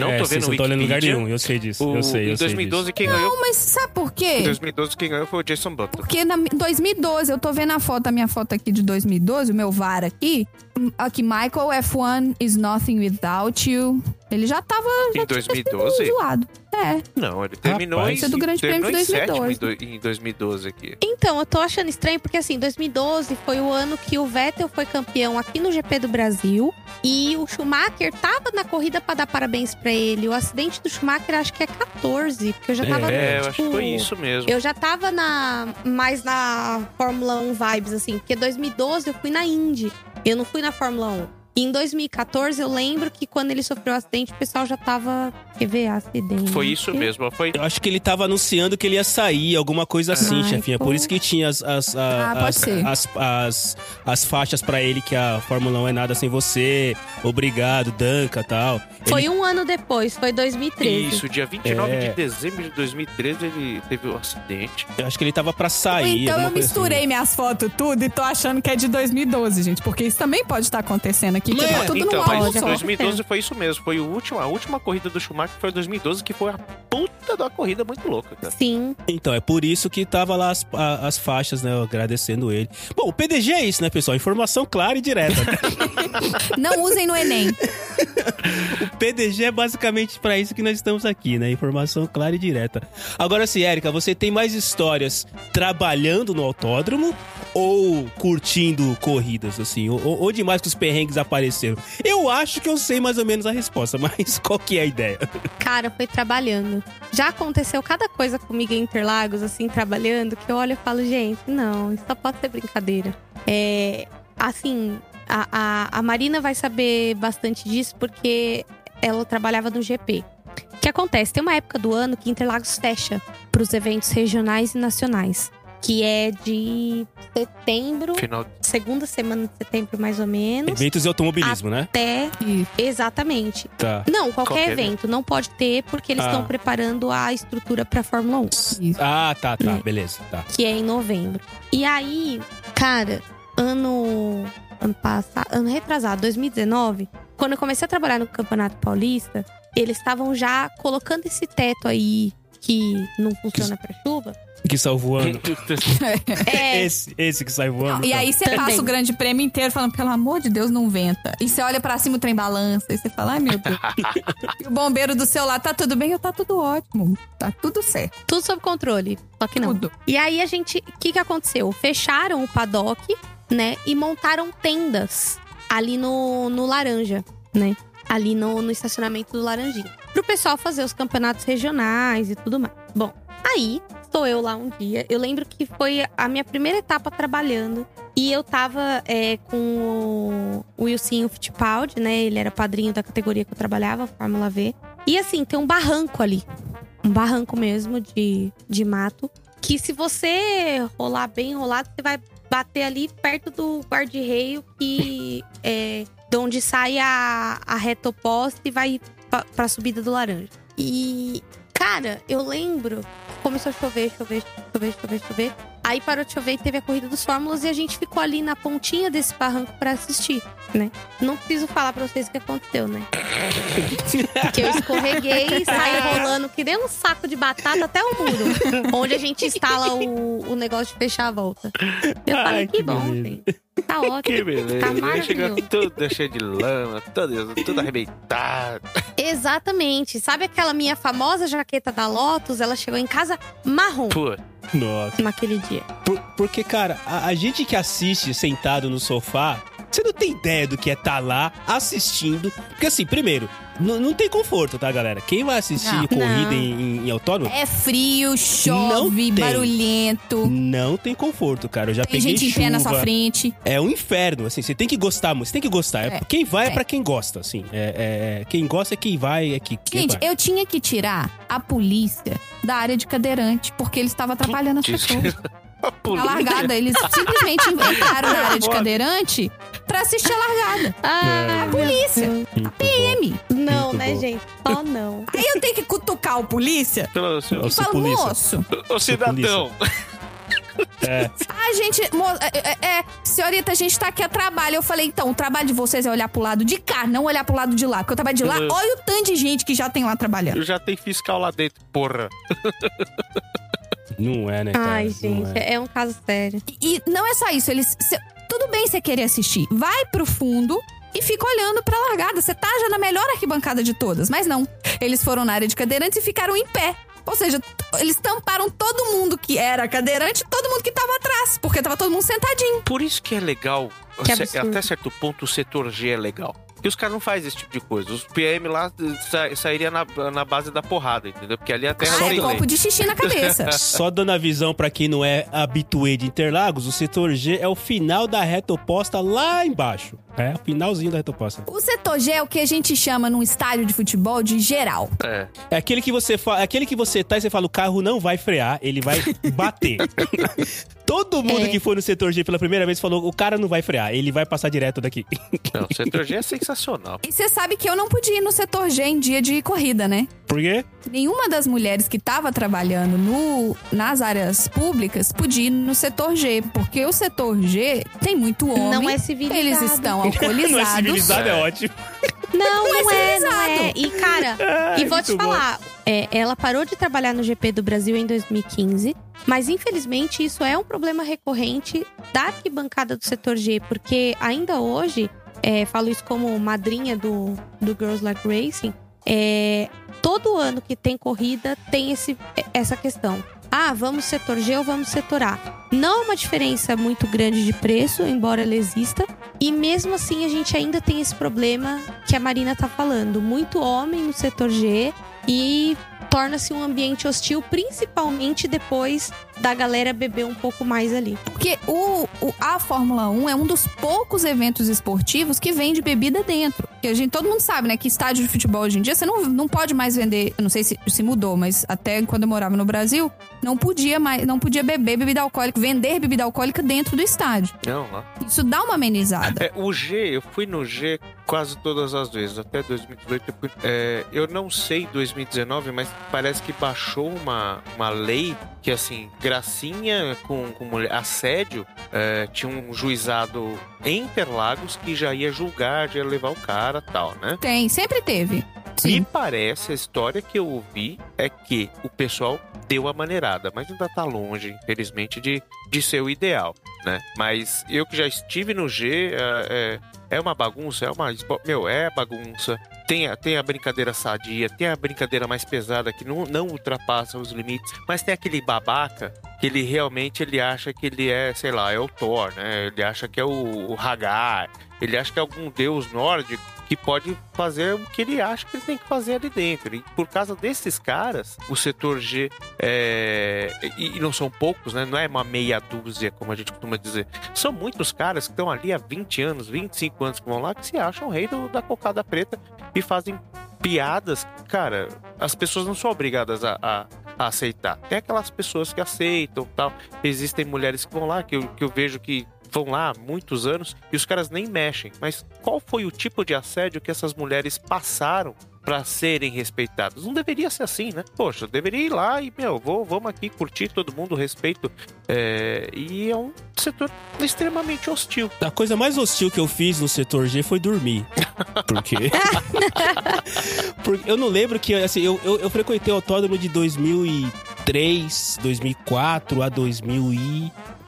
Não é, tô vendo não tô olhando em lugar Wikipedia. nenhum, eu sei disso, O- eu sei, eu em sei 2012 quem ganhou? Não, mas sabe por Em quê? 2012 quem ganhou foi o Jason Button. Porque em 2012, eu tô vendo a foto, a minha foto aqui de 2012, o meu VAR aqui. Aqui, Michael F1 is nothing without you. Ele já tava. Em já tinha sido 2012? zoado. É. Não, ele terminou Rapaz. em, Isso é do Grande Prêmio de em sétimo 2012. em do- em 2012 aqui. Então, eu tô achando estranho porque assim, 2012 foi o ano que o Vettel foi campeão aqui no GP do Brasil e o Schumacher tava na corrida pra dar parabéns ele. O acidente do Schumacher acho que é 14, porque eu já tava É, eu tipo, acho que foi isso mesmo. Eu já tava na mais na Fórmula 1 vibes assim, porque 2012 eu fui na Indy. Eu não fui na Fórmula 1. E em 2014 eu lembro que quando ele sofreu o acidente, o pessoal já tava quer ver acidente. Foi isso mesmo. Foi Eu acho que ele tava anunciando que ele ia sair, alguma coisa assim, Ai, chefinha. Por isso que tinha as, as, a- Ah, as, as, as, as faixas pra ele que a Fórmula 1 é nada sem você. Obrigado, Danca tal. Foi Ele- um ano depois, foi 2013. isso, dia 29 É. de dezembro de 2013 ele teve um acidente. Eu acho que ele tava pra sair. então eu coisa misturei assim. minhas fotos tudo e tô achando que é de 2012, gente. Porque isso também pode estar acontecendo aqui, que Mas- tá tudo então, no mas só. 2012 foi isso mesmo. Foi o último, a última corrida do Schumacher foi 2012, que foi a puta da corrida muito louca, cara. Sim. Então, é por isso que tava lá as, a- as faixas, né? Agradecendo ele. Bom, o PDG é isso, né, pessoal? Informação clara e direta. Não usem no Enem. o PDG é basicamente pra isso que nós estamos aqui, né? Informação clara e direta. Agora sim, Érica, você tem mais histórias trabalhando no autódromo ou curtindo corridas, assim? Ou, ou demais que os perrengues apareceram? Eu acho que eu sei mais ou menos a resposta, mas qual que é a ideia? Cara, foi trabalhando. Já aconteceu cada coisa comigo em Interlagos, assim, trabalhando, que eu olho e falo, gente, não, isso só pode ser brincadeira. É. Assim, a, a, a Marina vai saber bastante disso porque ela trabalhava no GP. O que acontece? Tem uma época do ano que Interlagos fecha para os eventos regionais e nacionais. Que é de setembro, Final segunda semana de setembro, mais ou menos, Eventos de automobilismo, né? até. Exatamente. Tá. Não, qualquer, Qualquer evento. Não pode ter, porque eles Ah. estão preparando a estrutura pra Fórmula 1, Ah, tá, tá, É. beleza, tá. que é em novembro. E aí, cara, ano. Ano passado. Ano retrasado, 2019, quando eu comecei a trabalhar no Campeonato Paulista, eles estavam já colocando esse teto aí que não funciona pra chuva. Que saiu voando. É. Esse, esse que sai voando. E tá. aí você Também. passa o grande prêmio inteiro falando, pelo amor de Deus, não venta. E você olha pra cima, o trem balança. E você fala, ai meu Deus. e o bombeiro do seu lado, tá tudo bem? Eu, tá tudo ótimo. Tá tudo certo. Tudo sob controle. Só que não. Tudo. E aí a gente, o que que aconteceu? Fecharam o paddock, né? E montaram tendas ali no, no Laranja, né? Ali no, no estacionamento do Laranjinha. Pro pessoal fazer os campeonatos regionais e tudo mais. Bom, aí estou eu lá um dia. Eu lembro que foi a minha primeira etapa trabalhando. E eu tava é, com o Wilson Fittipaldi, né? Ele era padrinho da categoria que eu trabalhava, Fórmula V. E assim, tem um barranco ali. Um barranco mesmo de, de mato. Que se você rolar bem enrolado, você vai bater ali perto do guarda-reio que é de onde sai a, a reta oposta e vai pra subida do laranja. E, cara, eu lembro. Começou a chover, chover, chover, chover, chover. Aí parou de chover e teve a corrida dos Fórmulas e a gente ficou ali na pontinha desse barranco pra assistir, né? Não preciso falar pra vocês o que aconteceu, né? que eu escorreguei, saí rolando que nem um saco de batata até o muro. onde a gente instala o, o negócio de fechar a volta. Eu falei, Ai, que, que bom, beleza. gente. Tá ótimo. Que beleza. Tá Aí chega maravilhoso. tudo cheio de lama, tudo, tudo arrebentado. Exatamente. Sabe aquela minha famosa jaqueta da Lotus? Ela chegou em casa marrom Pô, Nossa. naquele dia. Por- porque, cara, a, a gente que assiste sentado no sofá, você não tem ideia do que é estar lá assistindo. Porque, assim, primeiro, n- não tem conforto, tá, galera? Quem vai assistir Não. corrida Não. em, em, em autódromo, É frio, chove, Não barulhento. não tem conforto, cara. Eu já Tem peguei gente em chuva. pé na sua frente. É um inferno, assim, você tem que gostar, muito, você tem que gostar. É. É. Quem vai é, É. pra quem gosta, assim. É, é- é- quem gosta é quem vai, é que, quem Gente, vai. eu tinha que tirar a polícia da área de cadeirante, porque eles estavam atrapalhando as pessoas. a largada, eles simplesmente entraram na área de cadeirante pra assistir a largada. Ah, A polícia, bom. PM. não, né, gente? Só não. Aí eu tenho que cutucar o polícia Pelo e falo, polícia. moço, Ô cidadão, É, a gente. mo- É, é, é, senhorita, a gente tá aqui a trabalho. Eu falei, então, o trabalho de vocês é olhar pro lado de cá, não olhar pro lado de lá. Porque o trabalho de lá, Uhum. olha o tanto de gente que já tem lá trabalhando. eu já tenho fiscal lá dentro, porra. não é, né, cara? Ai, gente, é. é. um caso sério. E não é só isso, eles. cê- tudo bem você querer assistir. Vai pro fundo e fica olhando pra largada. Você tá já na melhor arquibancada de todas. Mas não. Eles foram na área de cadeirantes e ficaram em pé. Ou seja, eles tamparam todo mundo que era cadeirante e todo mundo que tava atrás. Porque tava todo mundo sentadinho. Por isso que é legal, até certo ponto, o setor G é legal. Porque os caras não fazem esse tipo de coisa. Os PM lá sa sairia na, na base da porrada, entendeu? Porque ali a terra não tem lei. copo de xixi na cabeça. Só dando a visão pra quem não é habituê de Interlagos, o setor G é o final da reta oposta lá embaixo. É, o finalzinho da reta oposta. o setor G é o que a gente chama num estádio de futebol de geral. É. É aquele que você fa... é aquele que você tá e você fala, o carro não vai frear, ele vai bater. Todo mundo É. que foi no setor G pela primeira vez falou, o cara não vai frear, ele vai passar direto daqui. Não, o setor G é sensacional. E você sabe que eu não podia ir no setor G em dia de corrida, né? Por quê? Nenhuma das mulheres que estava trabalhando no, nas áreas públicas podia ir no setor G, porque o setor G tem muito homem. Não é civilizado. Eles estão alcoolizados. Não é civilizado, é É. ótimo. Não, Não é não é, não civilizado. é. E, cara, Ai, e vou te falar, é, ela parou de trabalhar no GP do Brasil em 2015, mas infelizmente isso é um problema recorrente da arquibancada do setor G, porque ainda hoje, é, falo isso como madrinha do, do Girls Like Racing, é, todo ano que tem corrida tem esse, essa questão. Ah, vamos setor G ou vamos setor A. Não é uma diferença muito grande de preço, embora ela exista. E mesmo assim a gente ainda tem esse problema que a Marina tá falando. Muito homem no setor G e torna-se um ambiente hostil, principalmente depois da galera beber um pouco mais ali. Porque o, o- a Fórmula 1 é um dos poucos eventos esportivos que vende bebida dentro. Porque a gente, todo mundo sabe, né, que estádio de futebol hoje em dia você não, não pode mais vender. Eu não sei se, se mudou, mas até quando eu morava no Brasil, não podia mais, não podia beber bebida alcoólica, vender bebida alcoólica dentro do estádio. Não. Isso dá uma amenizada. É, o G, eu fui no G quase todas as vezes, até 2018. Eu, fui- é, eu não sei 2019, mas parece que baixou uma, uma lei que, assim, gracinha com, com mulher, assédio, é, tinha um juizado em Interlagos que já ia julgar, já ia levar o cara tal, né? Tem, sempre teve. Me Sim. parece, a história que eu ouvi é que o pessoal deu a maneirada, mas ainda tá longe, infelizmente, de, de ser o ideal, né? Mas eu que já estive no G, é, é, é uma bagunça, é uma. Meu, é bagunça. Tem a, tem a brincadeira sadia, tem a brincadeira mais pesada que não, não ultrapassa os limites, mas tem aquele babaca que ele realmente ele acha que ele é, sei lá, é o Thor, né? Ele acha que é o, o Hagar, ele acha que é algum deus nórdico que pode fazer o que ele acha que ele tem que fazer ali dentro. E por causa desses caras, o setor G é, e, não são poucos, né? Não é uma meia dúzia, como a gente costuma dizer. São muitos caras que estão ali há 20 anos, 25 anos que vão lá, que se acham rei do- da cocada preta e fazem piadas. Cara, as pessoas não são obrigadas a, a- a aceitar. Tem aquelas pessoas que aceitam tal. Existem mulheres que vão lá, que eu, que eu vejo que vão lá há muitos anos e os caras nem mexem. Mas qual foi o tipo de assédio que essas mulheres passaram para serem respeitadas? Não deveria ser assim, né? Poxa, eu deveria ir lá e, meu, vou, vamos aqui curtir todo mundo, respeito. É, e é um setor extremamente hostil. A coisa mais hostil que eu fiz no setor G foi dormir. Por quê? Porque eu não lembro que, assim, eu, eu, eu frequentei o autódromo de 2003, 2004 a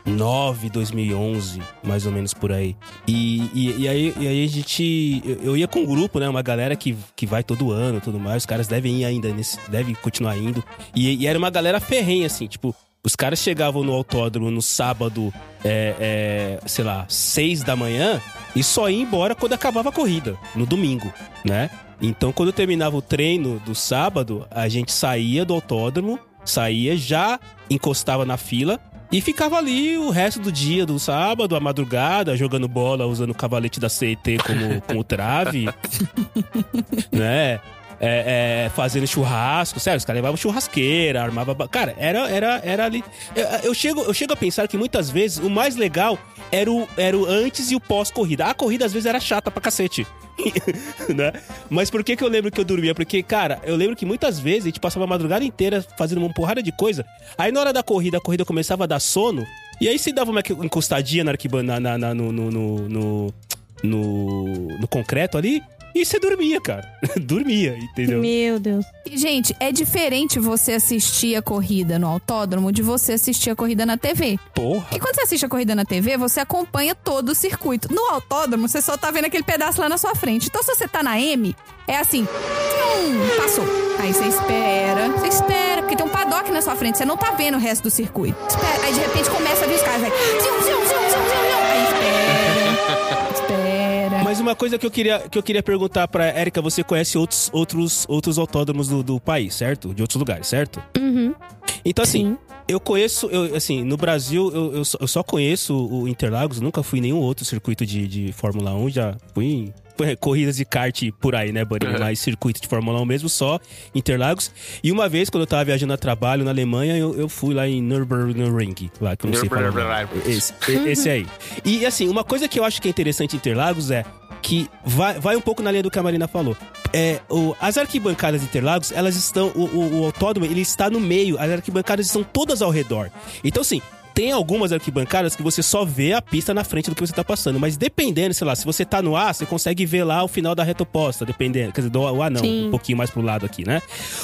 2009, 2011, mais ou menos por aí. E, e, e aí, e aí a gente. Eu, eu ia com um grupo, né? Uma galera que, que vai todo ano tudo mais. Os caras devem ir ainda, nesse, devem continuar indo. E, e era uma galera ferrenha, assim, tipo. Os caras chegavam no autódromo no sábado, é, é, sei lá, seis da manhã e só ia embora quando acabava a corrida, no domingo, né? Então, quando terminava o treino do sábado, a gente saía do autódromo, saía, já encostava na fila e ficava ali o resto do dia do sábado, a madrugada, jogando bola, usando o cavalete da CET como, como trave, né? É, é, fazendo churrasco, sério, os caras levavam churrasqueira, armava. Cara, era, era, era ali. Eu, eu chego, eu chego a pensar que muitas vezes o mais legal era o, era o antes e o pós-corrida. A corrida às vezes era chata pra cacete. né? Mas por que, que eu lembro que eu dormia? Porque, cara, eu lembro que muitas vezes a gente passava a madrugada inteira fazendo uma porrada de coisa. Aí na hora da corrida, a corrida começava a dar sono. E aí se dava uma encostadinha na arquibancada, no, no, no- no concreto ali. E você dormia, cara. dormia, entendeu? Meu Deus. Gente, é diferente você assistir a corrida no autódromo de você assistir a corrida na TV. Porra. Porque quando você assiste a corrida na TV, você acompanha todo o circuito. No autódromo, você só tá vendo aquele pedaço lá na sua frente. Então, se você tá na M, é assim. Passou. Aí você espera. Você espera, porque tem um paddock na sua frente. Você não tá vendo o resto do circuito. Espera. Aí de repente começa a vir os caras. Vai. Mas uma coisa que eu queria, que eu queria perguntar pra Érica, você conhece outros, outros, outros autódromos do, do país, certo? De outros lugares, certo? Uhum. Então, assim, Sim. eu conheço, eu, assim, no Brasil, eu, eu, só, eu só conheço o Interlagos, nunca fui em nenhum outro circuito de, de Fórmula 1, já fui em corridas de kart por aí, né, Buddy? Uhum. Mas circuito de Fórmula 1 mesmo, só Interlagos. E uma vez, quando eu tava viajando a trabalho na Alemanha, eu, eu fui lá em Nürburgring, lá, que eu não sei falar. Esse, e- esse aí. E, assim, uma coisa que eu acho que é interessante em Interlagos é que vai, vai um pouco na linha do que a Marina falou. É, o- as arquibancadas de Interlagos, elas estão. O, o, o autódromo, ele está no meio, as arquibancadas estão todas ao redor. Então, assim. Tem algumas arquibancadas que você só vê a pista na frente do que você tá passando. Mas dependendo, sei lá, se você tá no A, você consegue ver lá o final da reta oposta, dependendo. Quer dizer, do o A não, Sim. um pouquinho mais pro lado aqui, né?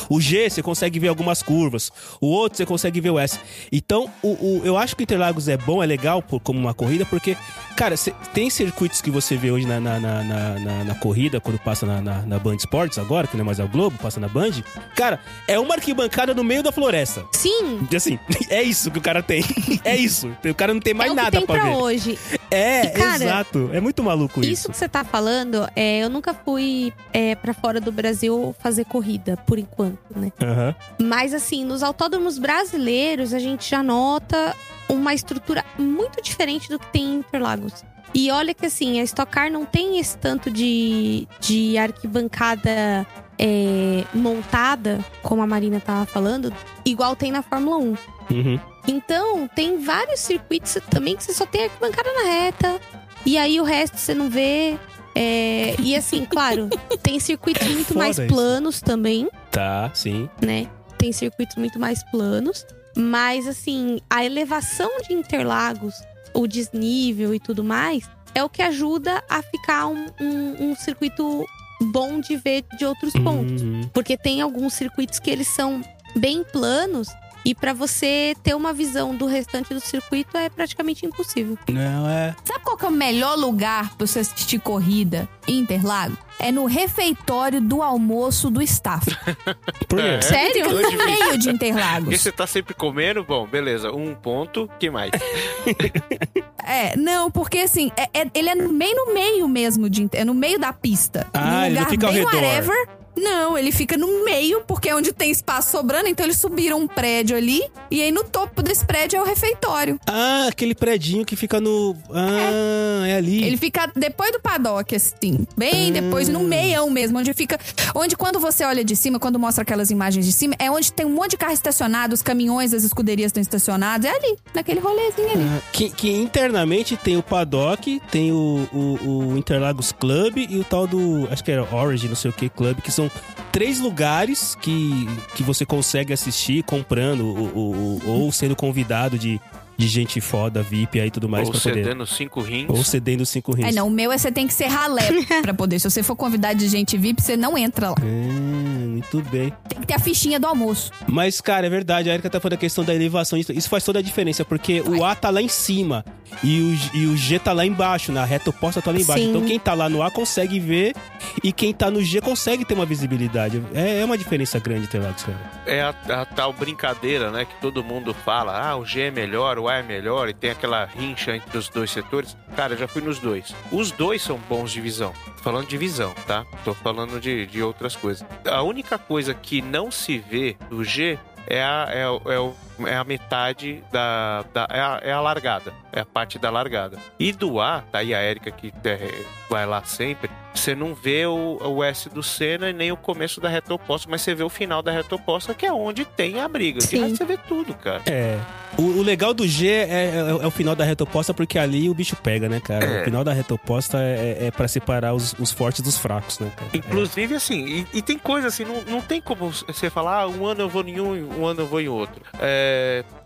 O G, você consegue ver algumas curvas. O outro, você consegue ver o S. Então, o, o- eu acho que o Interlagos é bom, é legal por- como uma corrida, porque, cara, cê- tem circuitos que você vê hoje na, na, na, na- na- corrida, quando passa na, na, na Band Esportes agora, que não é mais a Globo, passa na Band. Cara, é uma arquibancada no meio da floresta. Sim. Assim, é isso que o cara tem. É isso. O cara não tem mais é nada tem pra, pra ver. hoje. É, E, cara, exato. É muito maluco isso. Isso que você tá falando, é, eu nunca fui é, para fora do Brasil fazer corrida, por enquanto, né? Aham. Mas assim, nos autódromos brasileiros, a gente já nota uma estrutura muito diferente do que tem em Interlagos. E olha que assim, a Stock Car não tem esse tanto de, de arquibancada é, montada, como a Marina tava falando, igual tem na Fórmula 1. Uhum. Então, tem vários circuitos também que você só tem arquibancada na reta. E aí o resto você não vê. É, e assim, claro, tem circuitos muito Foda mais isso. planos também, Tá, sim. né? Tem circuitos muito mais planos. Mas assim, a elevação de Interlagos, o desnível e tudo mais, é o que ajuda a ficar um, um- um circuito bom de ver de outros pontos. Uhum. Porque tem alguns circuitos que eles são bem planos e pra você ter uma visão do restante do circuito é praticamente impossível. Não, é. Sabe qual que é o melhor lugar pra você assistir corrida em Interlagos? É no refeitório do almoço do staff. Por quê? É. Sério? Onde No meio de Porque Interlagos. você tá sempre comendo, bom, beleza, um ponto, que mais? É, É, não, porque assim, é- é- ele é no meio no meio mesmo, de, é no meio da pista. Ah, ele não lugar fica ao bem redor. whatever. Não, ele fica no meio, porque é onde tem espaço sobrando, então eles subiram um prédio ali, e aí no topo desse prédio é o refeitório. Ah, aquele predinho que fica no. Ah, é, ali. Ele fica depois do paddock, assim. Bem depois, no meião mesmo, onde fica. Onde quando você olha de cima, quando mostra aquelas imagens de cima, é onde tem um monte de carro estacionado, os caminhões, as escuderias estão estacionados. É ali, naquele rolezinho ali. Ah, que, que internamente tem o Paddock, tem o, o, o Interlagos Club e o tal do. Acho que era Origin, não sei o que, Club, que são três lugares que, que você consegue assistir comprando o, o- o- ou sendo convidado de, de gente foda, VIP aí e tudo mais Ou pra poder. cedendo cinco rins. Ou cedendo cinco rins. É, não, o meu é você tem que ser ralé pra poder. Se você for convidado de gente VIP, você não entra lá. Ah, muito bem. Tem que ter a fichinha do almoço. Mas, cara, é verdade, a Erika tá falando a questão da elevação. Isso isso faz toda a diferença, porque o A tá lá em cima e o, e o G tá lá embaixo, na reta oposta tá lá embaixo. Sim. Então quem tá lá no A consegue ver e quem tá no G consegue ter uma visibilidade. É, é uma diferença grande, Interlagos, cara. É a, a tal brincadeira, né? Que todo mundo fala, ah, o G é melhor, o A é melhor, e tem aquela rincha entre os dois setores. Cara, eu já fui nos dois. Os dois são bons de visão. Tô falando de visão, tá? Tô falando de, de outras coisas. A única coisa que não se vê do G é a, é, é, o- é a metade da. da é, a, é a largada. É a parte da largada. E do A, tá aí a Erika que é, vai lá sempre. Você não vê o, o S do Senna e nem o começo da reta oposta, mas você vê o final da reta oposta, que é onde tem a briga. De Sim. resto você vê tudo, cara. É. O, o legal do G é, é- é o final da reta oposta, porque ali o bicho pega, né, cara? É. O final da reta oposta é, é, é pra separar os, os fortes dos fracos, né, cara? Inclusive, assim, e, e tem coisa assim, não, não tem como você falar, ah, um ano eu vou em um, e um ano eu vou em outro. É,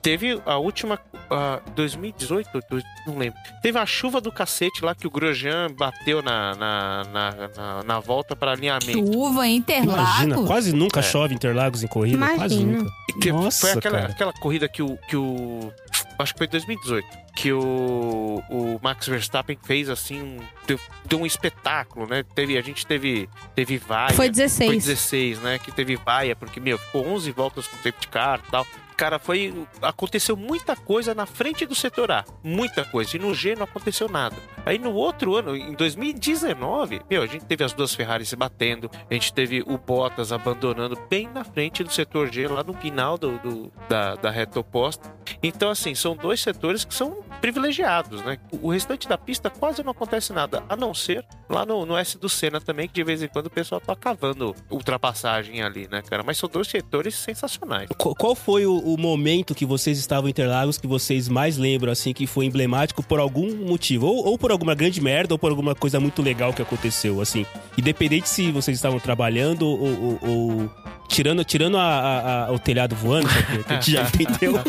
teve a última, ah, 2018, dois- não lembro. Teve a chuva do cacete lá que o Grosjean bateu na, na, na, na, na volta para alinhamento. Chuva, É. Imagina, Interlagos. quase nunca É. chove Interlagos em corrida, quase Imagina. nunca. Que Nossa, foi aquela, cara. aquela corrida que o, que o. Acho que foi 2018. Que o, o Max Verstappen fez assim. um- Deu, deu um espetáculo, né? Teve, a gente teve, teve vaia. Foi 16. Foi 16, né? Que teve vaia, porque, meu, ficou 11 voltas com safety car e tal. Cara, foi. Aconteceu muita coisa na frente do setor A. Muita coisa. E no G não aconteceu nada. Aí no outro ano, em 2019, meu, a gente teve as duas Ferraris se batendo. A gente teve o Bottas abandonando bem na frente do setor G, lá no final do, do- da, da reta oposta. Então, assim, são dois setores que são privilegiados, né? O restante da pista quase não acontece nada, a não ser lá no, no S do Senna também, que de vez em quando o pessoal tá cavando ultrapassagem ali, né, cara? Mas são dois setores sensacionais. Qu- Qual foi o, o momento que vocês estavam em Interlagos que vocês mais lembram, assim, que foi emblemático por algum motivo? Ou, ou por alguma grande merda, ou por alguma coisa muito legal que aconteceu, assim? Independente se vocês estavam trabalhando ou... ou- ou- Tirando, tirando a- a- a- o telhado voando, que a gente já entendeu.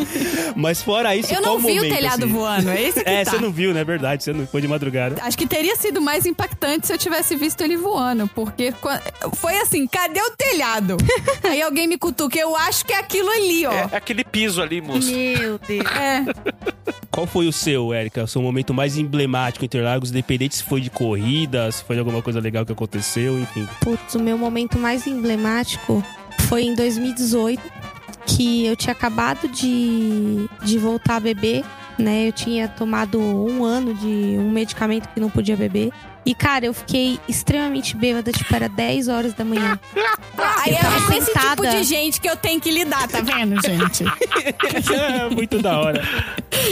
Mas fora isso, Eu qual não vi momento, o telhado assim? voando, é isso que É, tá. você não viu, né? É verdade, você não foi de madrugada. Acho que teria sido mais impactante se eu tivesse visto ele voando, porque foi assim, cadê o telhado? Aí alguém me cutuca, eu acho que é aquilo ali, ó. É aquele piso ali, moço. Meu Deus. É. Qual foi o seu, Érica? O seu momento mais emblemático em Interlagos, independente se foi de corrida, se foi de alguma coisa legal que aconteceu, enfim. Putz, o meu momento mais emblemático foi em 2018, que eu tinha acabado de, de voltar a beber, né? Eu tinha tomado um ano de um medicamento que não podia beber. E, cara, eu fiquei extremamente bêbada, tipo, era 10 horas da manhã. Aí Eu tava é com esse tipo sentada. de gente que eu tenho que lidar, tá vendo, gente? É muito da hora.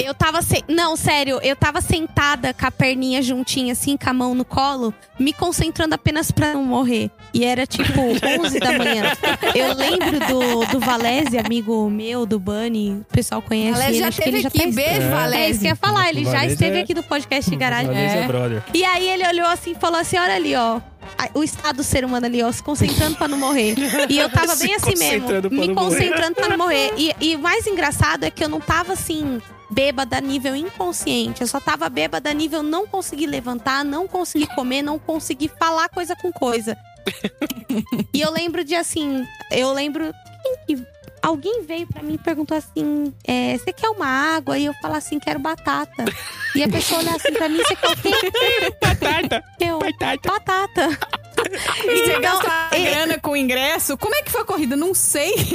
Eu tava. Se... Não, sério, eu tava sentada com a perninha juntinha, assim, com a mão no colo, me concentrando apenas pra não morrer. E era tipo 11 da manhã. Eu lembro do, do Valese, amigo meu, do Bunny, o pessoal conhece Ela ele. já acho que ele já aqui, tá beijo, É. É isso que eu ia falar, ele já Valese esteve é- aqui no podcast de garagem. Valência, É. brother. E aí ele olhou assim e falou assim: olha ali, ó. O estado do ser humano ali, ó, se concentrando pra não morrer. E eu tava bem assim mesmo, concentrando me não morrer. concentrando pra não morrer. E, e o mais engraçado é que eu não tava assim, bêbada nível inconsciente. Eu só tava bêbada nível não conseguir levantar, não conseguir comer, não conseguir falar coisa com coisa. e eu lembro de assim, eu lembro. quem que- Alguém veio pra mim e perguntou assim: é, você quer uma água? E eu falo assim: quero batata. E a pessoa olha assim pra mim: você quer o quê? Batata, Eu, batata. batata. E você Então, gastou é- grana com o ingresso? Como é que foi a corrida? Não sei.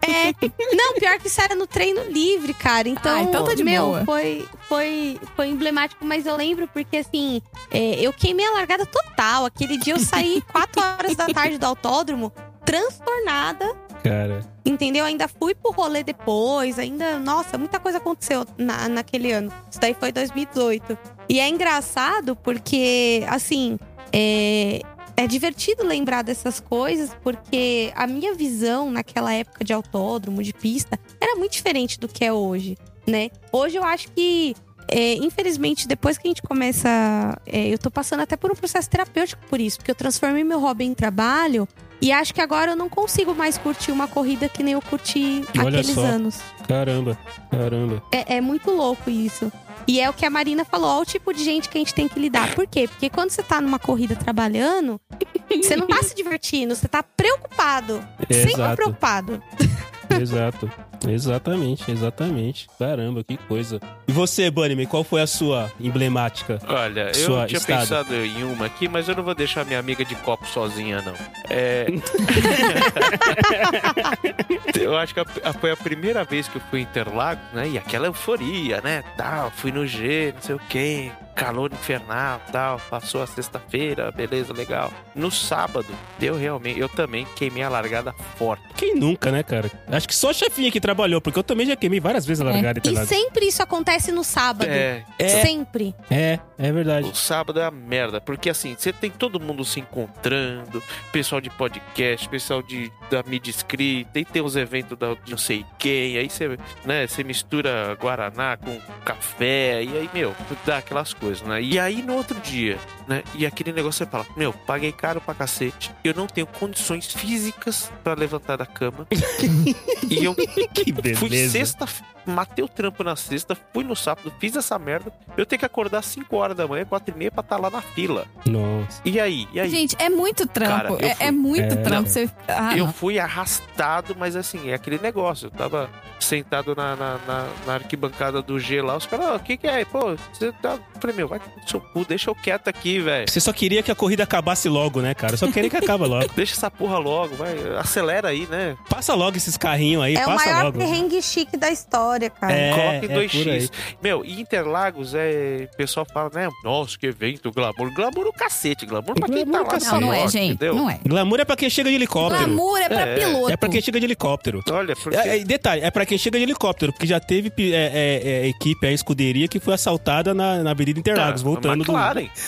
É. Não, pior que isso era no treino livre, cara. Então, Ah, então tá de meu, boa. Foi, foi, foi emblemático, mas eu lembro porque, assim, é, eu queimei a largada total. Aquele dia eu saí 4 horas da tarde do autódromo, transtornada. Cara. Entendeu? Ainda fui pro rolê depois, ainda. Nossa, muita coisa aconteceu na, naquele ano. Isso daí foi 2018. E é engraçado porque, assim, é, é divertido lembrar dessas coisas, porque a minha visão naquela época de autódromo, de pista, era muito diferente do que é hoje, né? Hoje eu acho que. é, infelizmente, depois que a gente começa. é, eu tô passando até por um processo terapêutico por isso, porque eu transformei meu hobby em trabalho e acho que agora eu não consigo mais curtir uma corrida que nem eu curti Olha aqueles só. anos. Caramba. Caramba. É, é muito louco isso. E é o que a Marina falou, olha o tipo de gente que a gente tem que lidar. Por quê? Porque quando você tá numa corrida trabalhando, você não tá se divertindo, você tá preocupado. Sempre Exato. preocupado. Exato. Exatamente, exatamente. Caramba, que coisa. E você, Bunnyman, qual foi a sua emblemática? Olha, eu Sua tinha estado. pensado em uma aqui, mas eu não vou deixar minha amiga de copo sozinha, não. É... eu acho que a- a- foi a primeira vez que eu fui em Interlagos, né? E aquela euforia, né? Tal, fui no G, não sei o quê. Calor infernal, tal. Passou a sexta-feira, beleza, legal. No sábado, deu realmente. Eu também queimei a largada forte. Quem nunca, né, cara? Acho que só a chefinha que trabalhou, porque eu também já queimei várias vezes a largada E Interlagos. sempre isso acontece no sábado. É, É. Sempre. É, é verdade. O sábado é a merda, porque assim, você tem todo mundo se encontrando, pessoal de podcast, pessoal de, da mídia escrita, e tem os eventos da de não sei quem, aí você, né, você mistura Guaraná com café, e aí, meu, dá aquelas coisas, né? E aí no outro dia, né, e aquele negócio você fala, meu, paguei caro pra cacete, eu não tenho condições físicas pra levantar da cama, e eu Que Fui beleza. Matei o trampo na sexta, fui no sábado, fiz essa merda. Eu tenho que acordar 5 horas da manhã, 4 e meia pra estar lá na fila. Nossa. E aí? E aí? Gente, é muito trampo. Cara, eu é, é muito É. trampo. Você... Ah, eu não. fui arrastado, mas assim, é aquele negócio. Eu tava sentado na, na, na- na arquibancada do G lá, os caras, "Ah, o que que é? Pô, você tá. Eu falei, meu, vai no seu cu, deixa eu quieto aqui, velho. Você só queria que a corrida acabasse logo, né, cara? Só queria que acabe logo. Deixa essa porra logo, vai. Acelera aí, né? Passa logo esses carrinhos aí, É o passa maior logo. perrengue chique da história, cara. É, Coloque é por 2x. aí. Meu, e Interlagos é. O pessoal fala, né? Nossa, que evento, glamour. Glamour o cacete, glamour pra quem tá Glamour lá o na Não, não é, gente. entendeu? Não é. Glamour é pra quem chega de helicóptero. Glamour é pra É. piloto. É pra quem chega de helicóptero. Olha, porque. É, é, detalhe, é pra quem chega de helicóptero, porque já teve é, é, é, equipe, a escuderia, que foi assaltada na, na Avenida Interlagos, Ah, voltando do,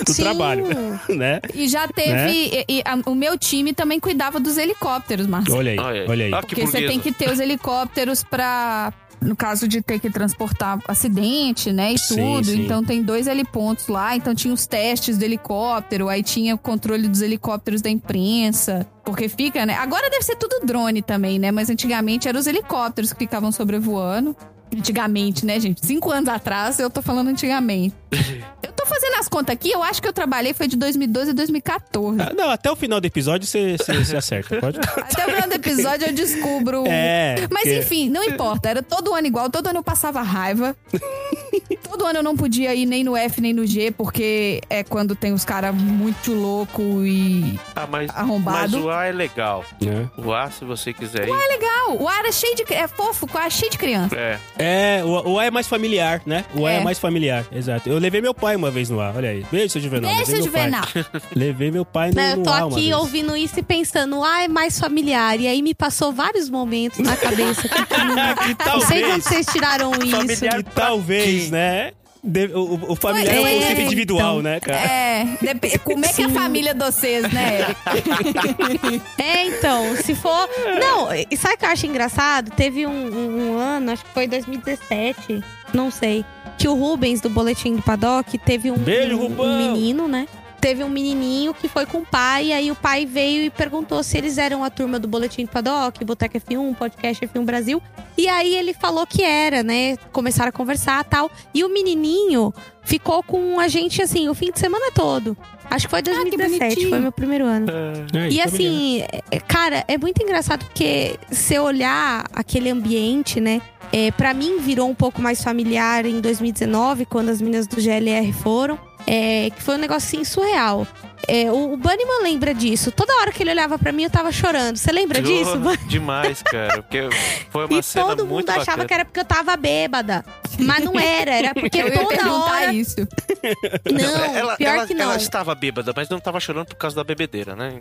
do Sim. trabalho, né? E já teve. Né? e- e a- o meu time também cuidava dos helicópteros, Marcos. Olha aí, Olha aí. olha aí. Ah, que Porque você tem que ter os helicópteros pra. No caso de ter que transportar acidente, né? E Sim, tudo. sim. Então tem dois helipontos lá. Então tinha os testes do helicóptero, aí tinha o controle dos helicópteros da imprensa. Porque fica, né? Agora deve ser tudo drone também, né? Mas antigamente eram os helicópteros que ficavam sobrevoando. Antigamente, né, gente? Cinco anos atrás, eu tô falando antigamente. eu tô fazendo as contas aqui, eu acho que eu trabalhei foi de 2012 a 2014. Ah, não, até o final do episódio você acerta, pode? Até o final do episódio eu descubro. É. Mas porque- enfim, não importa. Era todo ano igual, todo ano eu passava raiva. todo ano eu não podia ir nem no F nem no G, porque é quando tem os caras muito louco e Ah, mas, arrombado. mas o A é legal. né? O A, se você quiser ir. legal. O ar é cheio de. É fofo, o ar é cheio de criança. É. É, o, o A é mais familiar, né? O A é. É. mais familiar, exato. Eu levei meu pai uma vez no A, olha aí. Beijo, seu Juvenal. Deixa, levei meu pai. Juvenal. Levei meu pai no, Não, eu tô aqui vez. ouvindo isso e pensando, ah, é mais familiar. E aí me passou vários momentos na cabeça. que que Não sei de onde talvez, vocês tiraram isso. Familiar. que talvez, né? De- o, o- o familiar é um Foi- conceito é, individual, então. né, cara? É, dep- como é que é a família de vocês, né, Eric? É, então, se for. Não, e sabe o que eu acho engraçado? Teve um, um- um ano, acho que foi 2017, não sei, que o Rubens, do Boletim do Paddock, teve um, Beijo, um, um menino, né? Teve um menininho que foi com o pai, e aí o pai veio e perguntou se eles eram a turma do Boletim do Paddock, Boteca F1, Podcast F1 Brasil. E aí ele falou que era, né? Começaram a conversar tal. E o menininho ficou com a gente, assim, o fim de semana todo. Acho que foi Ah, que 2017, bonitinho. foi meu primeiro ano. É, E assim, é- cara, é muito engraçado porque se eu olhar aquele ambiente, né? É, para mim virou um pouco mais familiar em 2019, quando as meninas do GLR foram. É, que foi um negócio assim surreal. É, o, o Bunnyman lembra disso. Toda hora que ele olhava pra mim, eu tava chorando. Você lembra disso? Demais, cara. Porque foi uma E cena todo mundo muito achava bacana. que era porque eu tava bêbada. Mas não era, era porque Eu toda hora. isso. Não, ela, pior ela- que não. ela estava bêbada, mas não estava chorando por causa da bebedeira, né?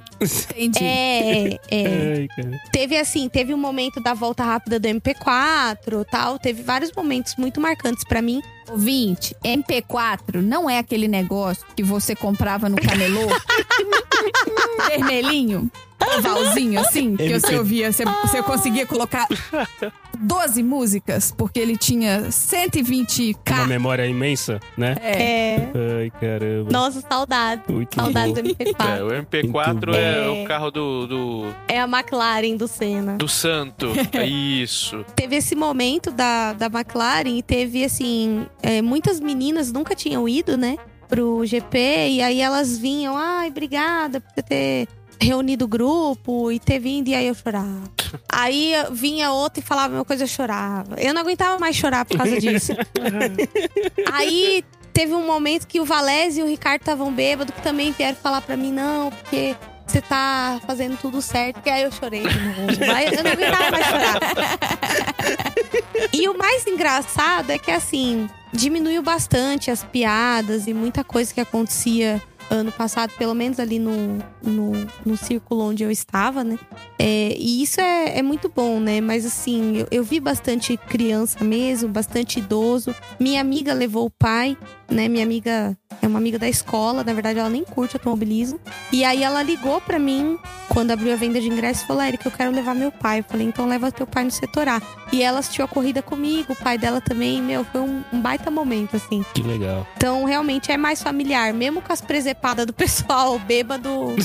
Entendi. É, é. Ai, cara. Teve assim, teve um momento da volta rápida do MP4 tal. Teve vários momentos muito marcantes pra mim. Ouvinte, MP4 não é aquele negócio que você comprava no camelô? Vermelhinho? Ovalzinho, assim, que você ouvia. Você, você conseguia colocar 12 músicas, porque ele tinha 120k. Uma memória imensa, né? É. É. Ai, caramba. Nossa, saudade. Muito Saudade bom. do É, MP4. o MP4 Muito é bom. o carro do, do, É a McLaren do Senna. do santo. É isso. Teve esse momento da, da McLaren e teve, assim, é, muitas meninas nunca tinham ido, né? Pro GP. E aí elas vinham, ai, obrigada por ter reunido o grupo e ter vindo. E aí eu chorava. Aí vinha outra e falava a mesma coisa, eu chorava. Eu não aguentava mais chorar por causa disso. aí teve um momento que o Valese e o Ricardo estavam bêbados, que também vieram falar pra mim, não, porque você tá fazendo tudo certo. E aí eu chorei de novo. Eu não aguentava mais chorar. E o mais engraçado é que, assim, diminuiu bastante as piadas e muita coisa que acontecia ano passado, pelo menos ali no, no, no círculo onde eu estava, né? É, e isso é, é muito bom, né? Mas assim, eu, eu vi bastante criança mesmo, bastante idoso. Minha amiga levou o pai, né? Minha amiga é uma amiga da escola, na verdade ela nem curte automobilismo. E aí ela ligou pra mim quando abriu a venda de ingressos e falou: Eric, eu quero levar meu pai. Eu falei: então leva teu pai no setor A. E ela assistiu a corrida comigo, o pai dela também. Meu, foi um, um baita momento, assim. Que legal. Então, realmente é mais familiar, mesmo com as presepadas do pessoal bêbado.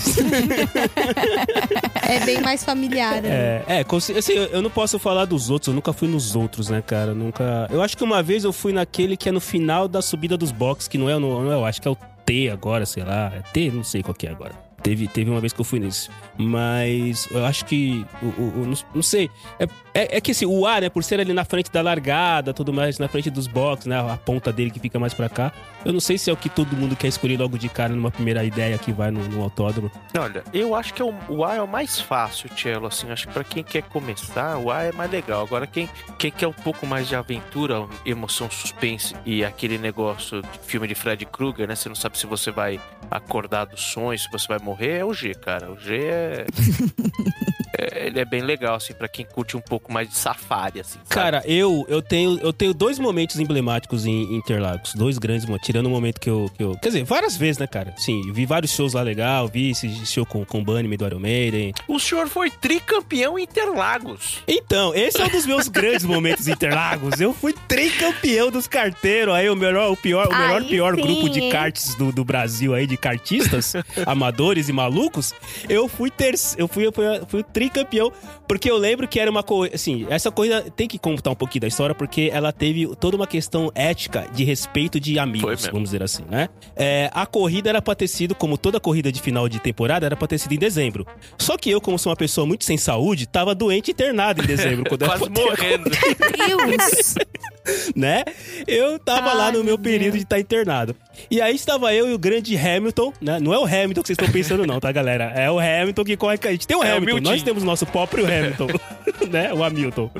é bem mais familiar. né? É, é assim, eu eu não posso falar dos outros, eu nunca fui nos outros, né, cara? Eu Nunca. Eu acho que uma vez eu fui naquele que é no final da subida dos boxes, que não é, no- não é, eu acho que é o T agora, sei lá. É T, não sei qual que é agora. Teve, teve uma vez que eu fui nesse. Mas eu acho que. O, não, não sei. É, é, é que assim, o A, né, por ser ali na frente da largada, tudo mais, na frente dos boxes, né? A ponta dele que fica mais pra cá. Eu não sei se é o que todo mundo quer escolher logo de cara numa primeira ideia que vai no, no autódromo. Olha, eu acho que é o, o A é o mais fácil, Tchelo, assim. Acho que pra quem quer começar, o A é mais legal. Agora, quem, quem quer um pouco mais de aventura, emoção, suspense e aquele negócio de filme de Fred Krueger, né? Você não sabe se você vai acordar dos sonhos, se você vai morrer, é o G, cara. O G é... é- ele é bem legal, assim, pra quem curte um pouco mais de safari, assim. sabe? Cara, eu, eu, tenho, eu tenho dois momentos emblemáticos em Interlagos. Dois grandes momentos. Tirando o momento que eu, que eu. Quer dizer, várias vezes, né, cara? Sim, vi vários shows lá legal. Vi esse show com, com o Bunny, do Iron Maiden. O senhor foi tricampeão em Interlagos. Então, esse é um dos meus grandes momentos em Interlagos. Eu fui tricampeão dos carteiros. Aí o melhor, o pior, o melhor Aí pior sim, grupo de karts do, do Brasil aí, de kartistas, amadores e malucos. Eu fui ter, eu fui, eu fui, eu fui tricampeão. Porque eu lembro que era uma corrida. Assim, essa corrida tem que contar um pouquinho da história, porque ela teve toda uma questão ética de respeito de Foi amigos, mesmo. vamos dizer assim, né? É, a corrida era pra ter sido, como toda corrida de final de temporada, era pra ter sido em dezembro. Só que eu, como sou uma pessoa muito sem saúde, tava doente internado em dezembro. quando Quase morrendo. Deus! né? Eu tava lá Ai, no meu período Deus. de estar internado. E aí estava eu e o grande Hamilton, né? Não é o Hamilton que vocês estão pensando não, tá, galera? É o Hamilton que corre com a gente. Tem o É o Hamilton, Milton. nós temos nosso próprio Hamilton, né? O Hamilton.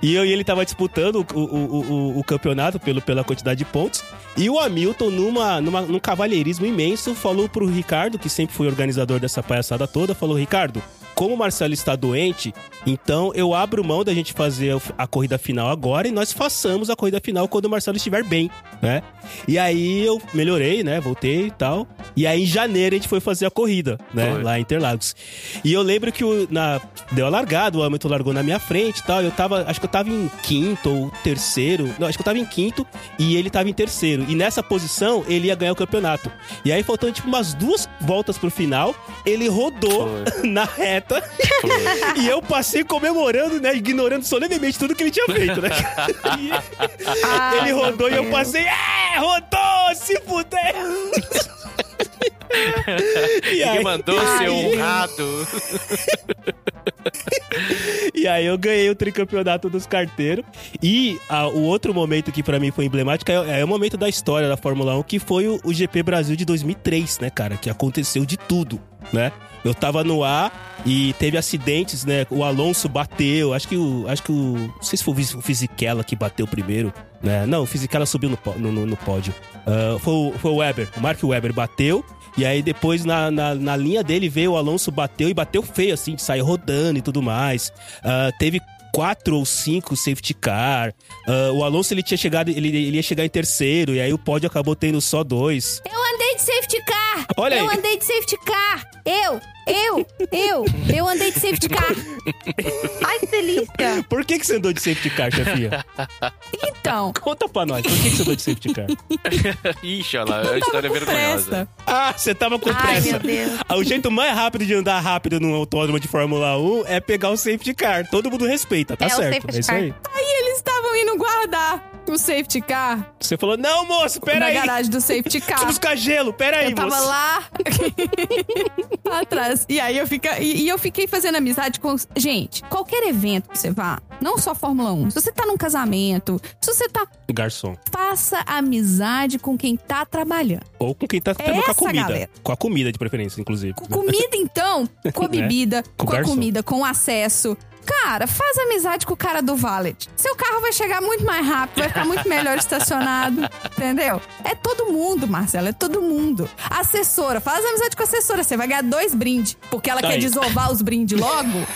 E eu e ele tava disputando o, o, o, o- o campeonato pelo, pela quantidade de pontos. E o Hamilton, numa, numa, num cavalheirismo imenso, falou pro Ricardo, que sempre foi organizador dessa palhaçada toda, falou, Ricardo, como o Marcelo está doente, então eu abro mão da gente fazer a corrida final agora e nós façamos a corrida final quando o Marcelo estiver bem, né? E aí eu melhorei, né? Voltei e tal. E aí em janeiro a gente foi fazer a corrida, né? Foi. Lá em Interlagos. E eu lembro que o, na, deu a largada, o Hamilton largou na minha frente e tal. Eu tava, acho que eu tava em quinto ou terceiro. Não, acho que eu tava em quinto e ele tava em terceiro. E nessa posição ele ia ganhar o campeonato. E aí faltando tipo umas duas voltas pro final, ele rodou na reta Foi. e eu passei comemorando, né? Ignorando solenemente tudo que ele tinha feito, né? E Ai, ele rodou e eu passei, é, rodou, se fuder! E aí, mandou Ai, ser honrado. e aí eu ganhei o tricampeonato dos carteiros. E ah, o outro momento que pra mim foi emblemático é, é o momento da história da Fórmula 1, que foi o, o GP Brasil de 2003, né, cara? Que aconteceu de tudo, né? Eu tava no ar e teve acidentes, né? O Alonso bateu, acho que o. Acho que o. Não sei se foi o Fisichella que bateu primeiro, né? Não, o Fisichella subiu no, no, no- pódio. Ah, foi, o- foi o Weber, o Mark Weber bateu. E aí depois na, na, na linha dele veio o Alonso, bateu e bateu feio, assim, saiu rodando e tudo mais. Ah, teve quatro ou cinco safety car. Ah, o Alonso ele tinha chegado, ele, ele ia chegar em terceiro, e aí o pódio acabou tendo só dois. Eu andei de safety car! Olha eu aí. andei de safety car! Eu! Eu! Eu! Eu andei de safety car! Ai, que delícia. Por que, que você andou de safety car, chefinha? Então, Conta pra nós, por que, que você andou de safety car? Ixi, olha lá, a história é com vergonhosa. pressa. Ah, você tava com Ai, pressa. meu Deus. Ah, O jeito mais rápido de andar rápido num autódromo de Fórmula 1 é pegar o safety car. Todo mundo respeita, tá É certo. É isso aí. Aí eles estavam indo guardar o safety car Você falou, não, moço, na peraí. garagem do safety car. Preciso buscar gelo, peraí, Eu tava moço. lá atrás. E aí eu, fica, e, e eu fiquei fazendo amizade com. Gente, qualquer evento que você vá, não só Fórmula 1, se você tá num casamento, se você tá. Garçom. Faça amizade com quem tá trabalhando. Ou com quem tá também com a comida. galera. Com a comida de preferência, inclusive. Com comida, então, com a Né? bebida, Com com, a comida, com o acesso. Cara, faz amizade com o cara do valet. Seu carro vai chegar muito mais rápido, vai ficar muito melhor estacionado, entendeu? É todo mundo, Marcelo, é todo mundo. Assessora, faz amizade com a assessora, você vai ganhar dois brindes, porque ela Tá quer aí. desovar os brindes logo.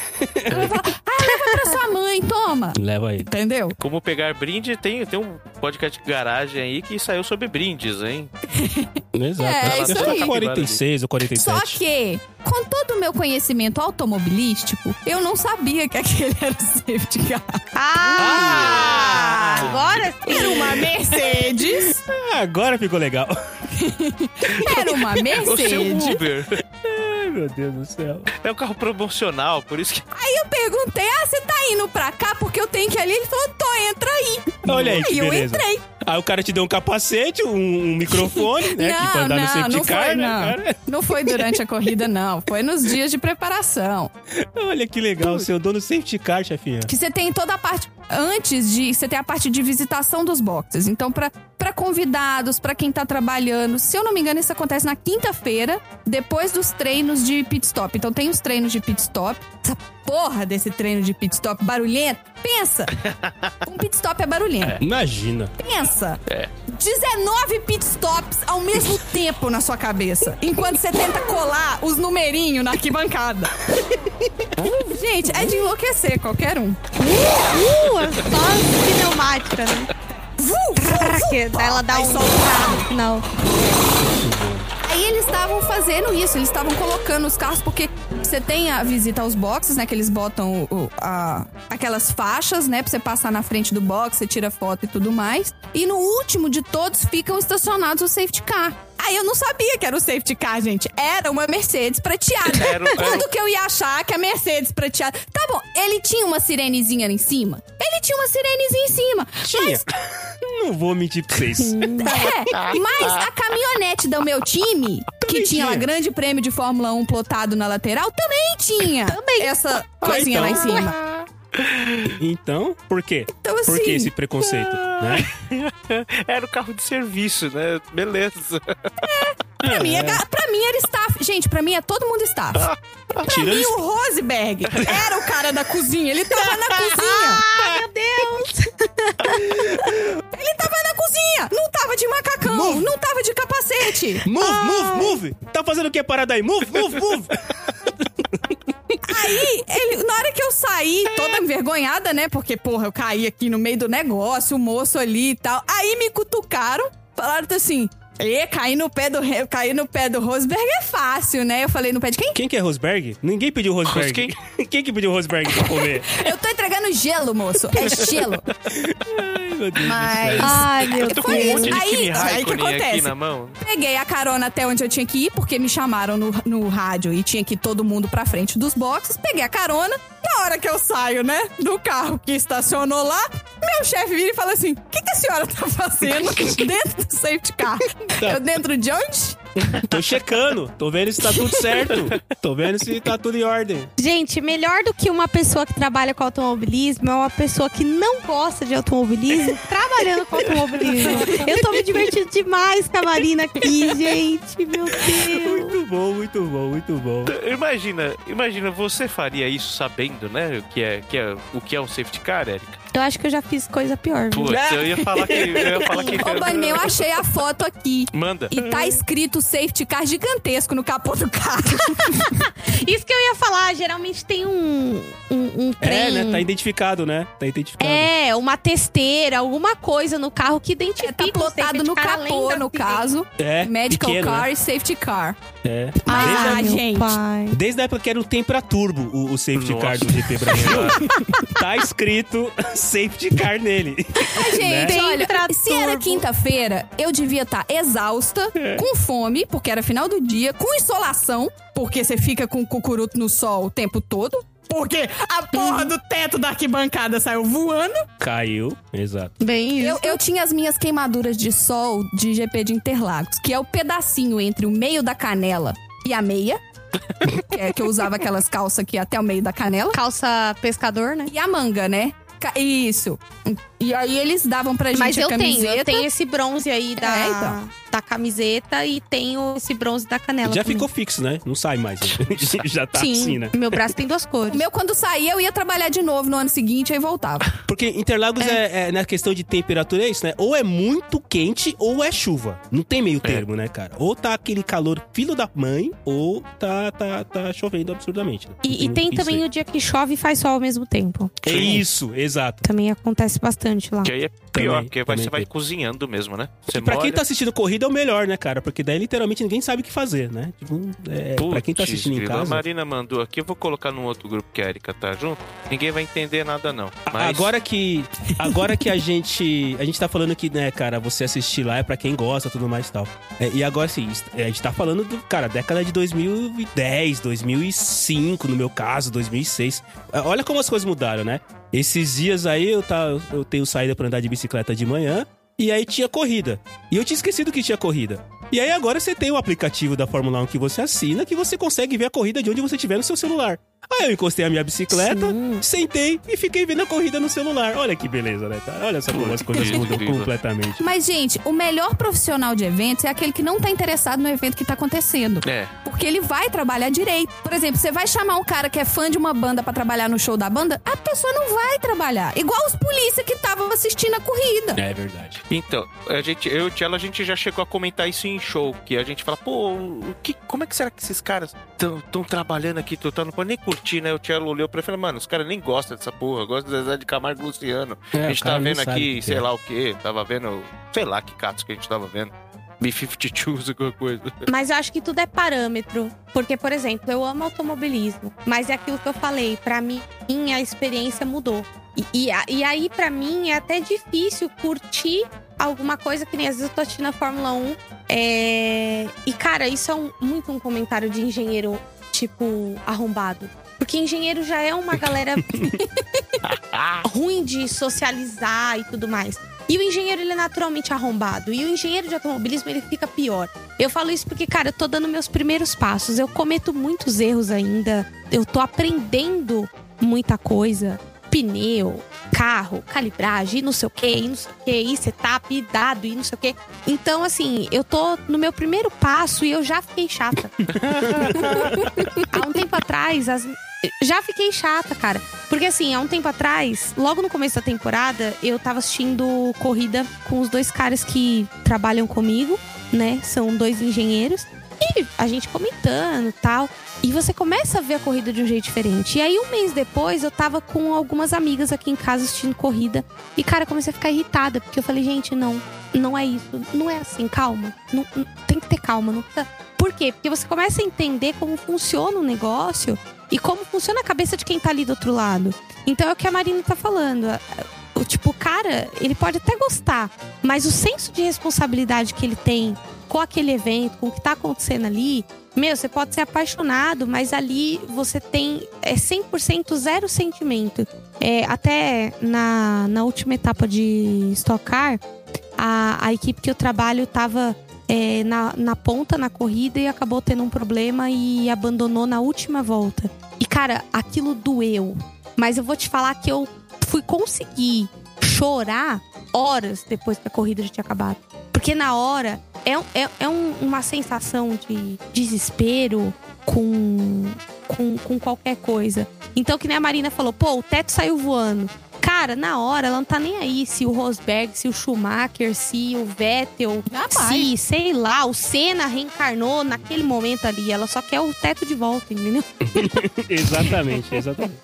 Ela vai falar, ah, leva pra sua mãe, toma. Leva aí. Entendeu? Como pegar brinde, tem, tem um podcast de garagem aí que saiu sobre brindes, hein? Exato. É, que isso aí. 46 ou 47. Só que, com todo o meu conhecimento automobilístico, eu não sabia que aquele era o safety car. Ah! Agora sim. Era uma Mercedes. Ah, agora ficou legal. Era uma O seu Mercedes. Uber. Ai, meu Deus do céu. É um carro promocional, por isso que. Aí eu perguntei: Ah, você tá indo pra cá porque eu tenho que ir ali? Ele falou: Tô, entra aí. Olha aí, Aí que eu beleza. entrei. Aí o cara te deu um capacete, um, um microfone, né? que pra Não, andar no não, safety não car, foi, né, não. cara? Não foi durante a corrida, não. Foi nos dias de preparação. Olha que legal, seu dono safety car, chefinha. Que você tem toda a parte. Antes de. Você tem a parte de visitação dos boxes. Então, pra, pra convidados, pra quem tá trabalhando. Se eu não me engano, isso acontece na quinta-feira, depois dos treinos de pit stop. Então, tem os treinos de pit stop. Essa porra desse treino de pit stop barulhento. Pensa! Um pit stop é barulhento. Imagina. Pensa! É. 19 pit stops ao mesmo tempo na sua cabeça. Enquanto você tenta colar os numerinhos na arquibancada. Gente, é de enlouquecer qualquer um. Uh, só pneumática, né? Que daí ela dá um solta. no final. Aí eles estavam fazendo isso, eles estavam colocando os carros, porque você tem a visita aos boxes, né? Que eles botam o- a- aquelas faixas, né? Pra você passar na frente do box, você tira foto e tudo mais. E no último de todos ficam estacionados o safety car. Aí eu não sabia que era o safety car, gente. Era uma Mercedes prateada. Era era Quando que eu ia achar que a Mercedes prateada. Tá bom, ele tinha uma sirenezinha em cima? Ele tinha uma sirenezinha em cima. Tinha. Não vou mentir pra vocês. É, mas a caminhonete do meu time, que Também tinha lá tinha. grande prêmio de Fórmula 1 plotado na lateral, também tinha essa coisinha lá em então. cima. Então, por quê? Então, Por que assim, esse preconceito, né? Era o carro de serviço, né? Beleza. pra, mim, é, pra mim era staff. Gente, pra mim é todo mundo staff. Pra Tirando mim, o Roseberg era o cara da cozinha. Ele tava na cozinha. Ai, meu Deus! Ele tava na cozinha. Não tava de macacão. Move. Não tava de capacete. Move, move, move! Tá fazendo o que parada aí? Move, move, move! Aí, ele, na hora que eu saí, toda envergonhada, né? Porque, porra, eu caí aqui no meio do negócio, o moço ali e tal. Aí me cutucaram, falaram assim. E cair no pé do cair no pé do Rosberg é fácil, né? Eu falei no pé de quem? Quem que é Rosberg? Ninguém pediu Rosberg. Quem? Quem que pediu Rosberg pra comer? Eu tô entregando gelo, moço. É gelo. Ai, meu Deus Mas. Ai, meu Eu tô com Foi um monte de isso. Aí- aí que acontece? na mão. Peguei a carona até onde eu tinha que ir, porque me chamaram no, no rádio e tinha que ir todo mundo pra frente dos boxes. Peguei a carona. Na hora que eu saio, né, do carro que estacionou lá, meu chefe vira e fala assim: O que, que a senhora tá fazendo dentro do safety car? Eu dentro de onde? Tô checando, tô vendo se tá tudo certo. Tô vendo se tá tudo em ordem. Gente, melhor do que uma pessoa que trabalha com automobilismo é uma pessoa que não gosta de automobilismo trabalhando com automobilismo. Eu tô me divertindo demais com a Marina aqui, gente. Meu Deus. Muito bom, muito bom, muito bom. Imagina, imagina, você faria isso sabendo, né? O que é, que é, o que é um safety car, Erika? Eu acho que eu já fiz coisa pior. viu? Putz, eu ia falar que. Eu ia falar que Ô, eu achei a foto aqui. Manda. E tá escrito safety car gigantesco no capô do carro. Isso que eu ia falar, geralmente tem um, um, um É, trem. né? Tá identificado, né? Tá identificado. É, uma testeira, alguma coisa no carro que identifica tá o plotado no capô, no caso. É, Medical pequeno, car né? e safety car. É. Ah, Ai, meu gente. pai. Desde a época que era o Tempra Turbo, o, o safety Nossa. car do GP Brasil, tá escrito safety car nele. Gente, Né? olha, se era quinta-feira, eu devia estar exausta, É. com fome, porque era final do dia, com insolação, porque você fica com o cucuruto no sol o tempo todo. Porque a porra do teto da arquibancada saiu voando. Caiu, exato. Bem isso. Eu, eu tinha as minhas queimaduras de sol de GP de Interlagos, que é o pedacinho entre o meio da canela e a meia. que, é, que eu usava aquelas calças aqui até o meio da canela. Calça pescador, né? E a manga, né? Isso. E aí eles davam pra gente Mas a eu tenho, eu tenho esse bronze aí da, É, então. Da camiseta e tenho esse bronze da canela. Já também. ficou fixo, né? Não sai mais. né? Já tá Sim, assim, né? meu braço tem duas cores. O meu, quando saía, eu ia trabalhar de novo no ano seguinte, aí voltava. Porque Interlagos é, é, na questão de temperatura, é isso, né? Ou é muito quente ou é chuva. Não tem meio termo, né, cara? Ou tá aquele calor filho da mãe, ou tá, tá, tá chovendo absurdamente. né? E, e tem também aí. o dia que chove e faz sol ao mesmo tempo. É isso, exato. Também acontece bastante lá. Que aí é pior, Também, porque também você vai cozinhando mesmo, né? Você Pra quem molha- tá assistindo corrida é o melhor, né, cara? Porque daí literalmente ninguém sabe o que fazer, né? Tipo, é, pra quem tá assistindo em grila, A casa. Marina mandou aqui, eu vou colocar num outro grupo que a Erika tá junto. Ninguém vai entender nada, não. Mas Agora que agora que a gente a gente tá falando que, né, cara, você assistir lá é pra quem gosta, tudo mais e tal. É, e agora sim, a gente tá falando do, cara, década de 2010, 2005, no meu caso, 2006. É, Olha como as coisas mudaram, né? Esses dias aí eu tá eu tenho saída pra andar de bicicleta de manhã e aí tinha corrida. E eu tinha esquecido que tinha corrida. E aí agora você tem o aplicativo da Fórmula 1 que você assina que você consegue ver a corrida de onde você estiver no seu celular. Aí eu encostei a minha bicicleta, Sim. sentei e fiquei vendo a corrida no celular. Olha que beleza, né, cara? Olha só como as coisas mudam completamente. Mas, gente, o melhor profissional de eventos é aquele que não tá interessado no evento que tá acontecendo. É, Porque ele vai trabalhar direito. Por exemplo, você vai chamar um cara que é fã de uma banda pra trabalhar no show da banda, a pessoa não vai trabalhar. Igual os polícia que estavam assistindo a corrida. É verdade. Então, a gente, eu e o Tielo, a gente já chegou a comentar isso em show, que a gente fala, pô, o que, como é que será que esses caras estão trabalhando aqui, tu tá, não pode nem curtir, né? O Tielo olhou pra ele e falou, mano, os caras nem gostam dessa porra, gostam do Zezé de Camargo e Luciano. É, a gente tá vendo aqui, sei é. lá o que, tava vendo, sei lá que catos que a gente tava vendo. B-52, alguma coisa. Mas eu acho que tudo é parâmetro. Porque, por exemplo, eu amo automobilismo. Mas é aquilo que eu falei. Pra mim, a experiência mudou. E, e, e aí, pra mim, é até difícil curtir alguma coisa que nem às vezes eu tô assistindo a Fórmula 1. É... E, cara, isso é um- muito um comentário de engenheiro, tipo, arrombado. Porque engenheiro já é uma galera ruim de socializar e tudo mais. E o engenheiro, ele é naturalmente arrombado. E o engenheiro de automobilismo, ele fica pior. Eu falo isso porque, cara, eu tô dando meus primeiros passos. Eu cometo muitos erros ainda. Eu tô aprendendo muita coisa. Pneu, carro, calibragem, e não sei o que, e não sei o que, e setup, e dado, e não sei o que. Então, assim, eu tô no meu primeiro passo e eu já fiquei chata. há um tempo atrás, as- já fiquei chata, cara. Porque assim, há um tempo atrás, logo no começo da temporada, eu tava assistindo corrida com os dois caras que trabalham comigo, né? São dois engenheiros. E a gente comentando e tal. E você começa a ver a corrida de um jeito diferente. E aí, um mês depois, eu tava com algumas amigas aqui em casa assistindo corrida. E, cara, comecei a ficar irritada. Porque eu falei, gente, não, não é isso. Não é assim, calma. Não- não- tem que ter calma. Não precisa... Por quê? Porque você começa a entender como funciona o negócio e como funciona a cabeça de quem tá ali do outro lado. Então é o que a Marina tá falando. O tipo, cara, ele pode até gostar, mas o senso de responsabilidade que ele tem com aquele evento, com o que tá acontecendo ali, meu, você pode ser apaixonado, mas ali você tem é 100% zero sentimento. É, até na, na última etapa de Stock Car, a, a equipe que eu trabalho tava é, na, na ponta na corrida e acabou tendo um problema e abandonou na última volta. E, cara, aquilo doeu. Mas eu vou te falar que eu fui conseguir chorar horas depois que a corrida já tinha acabado. Porque na hora é, é, é um- uma sensação de desespero com, com, com qualquer coisa. Então, que nem a Marina falou, pô, o teto saiu voando. Cara, na hora, ela não tá nem aí se o Rosberg, se o Schumacher, se o Vettel, Jamais. se, sei lá, o Senna reencarnou naquele momento ali. Ela só quer o teto de volta, entendeu? exatamente, exatamente.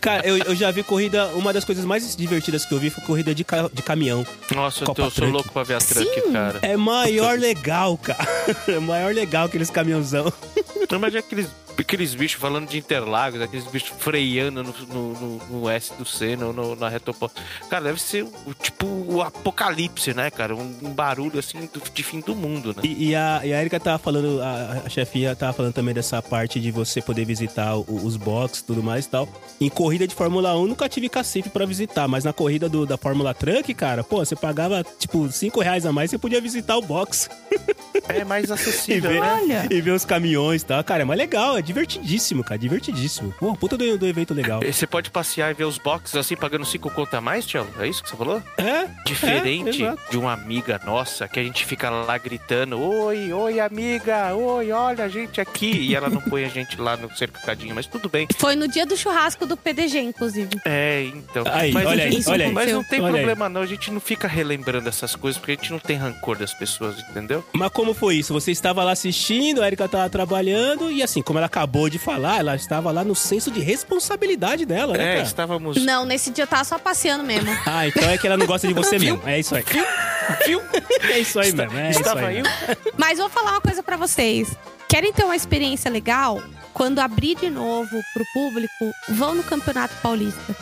Cara, eu, eu já vi corrida. Uma das coisas mais divertidas que eu vi foi corrida de, ca- de caminhão. Nossa, eu, Copa tô, eu sou Truck. louco pra ver a truck, Sim. cara. É maior legal, cara. É maior legal aqueles caminhãozão. Não imagina aqueles, aqueles bichos falando de Interlagos, aqueles bichos freando no, no, no- no S do Senna ou no- na retoposta. Cara, deve ser o, tipo o apocalipse, né, cara? Um, um barulho assim do- de fim do mundo, né? E, e a, e a Erika tava falando, a, a chefinha tava falando também dessa parte de você poder visitar o- os boxes e tudo mais e tal. Em corrida de Fórmula 1, nunca tive cacife pra visitar, mas na corrida do- da Fórmula Truck, cara, pô, você pagava tipo 5 reais a mais, você podia visitar o box É mais e acessível, ver, né? Olha. e ver os caminhões e tal. Cara, é mais legal, é divertidíssimo, cara, divertidíssimo. Pô, puta do, do evento legal. E Você pode passear e ver os boxes assim, pagando 5 conto a mais, Tiago? É isso que você falou? É, Diferente É, de uma amiga nossa que a gente fica lá gritando: Oi, oi, amiga, oi, olha a gente aqui. E ela não põe a gente lá no cercadinho, mas tudo bem. Foi no dia do churrasco do PDG, inclusive. É, então. Aí, mas, olha a aí, gente- olha aí. mas não tem Olha aí. problema, não. A gente não fica relembrando essas coisas porque a gente não tem rancor das pessoas, entendeu? Mas como foi isso? Você estava lá assistindo, a Erika tava trabalhando, e assim, como ela acabou de falar, ela estava lá no senso de responsabilidade dela, né, É, cara? estávamos. Não, nesse dia eu tava só passeando mesmo. Ah, então é que ela não gosta de você mesmo. É isso aí. Viu? É isso aí mesmo. É Estava aí. mesmo. Mas vou falar uma coisa pra vocês. Querem ter uma experiência legal? Quando abrir de novo pro público, vão no Campeonato Paulista.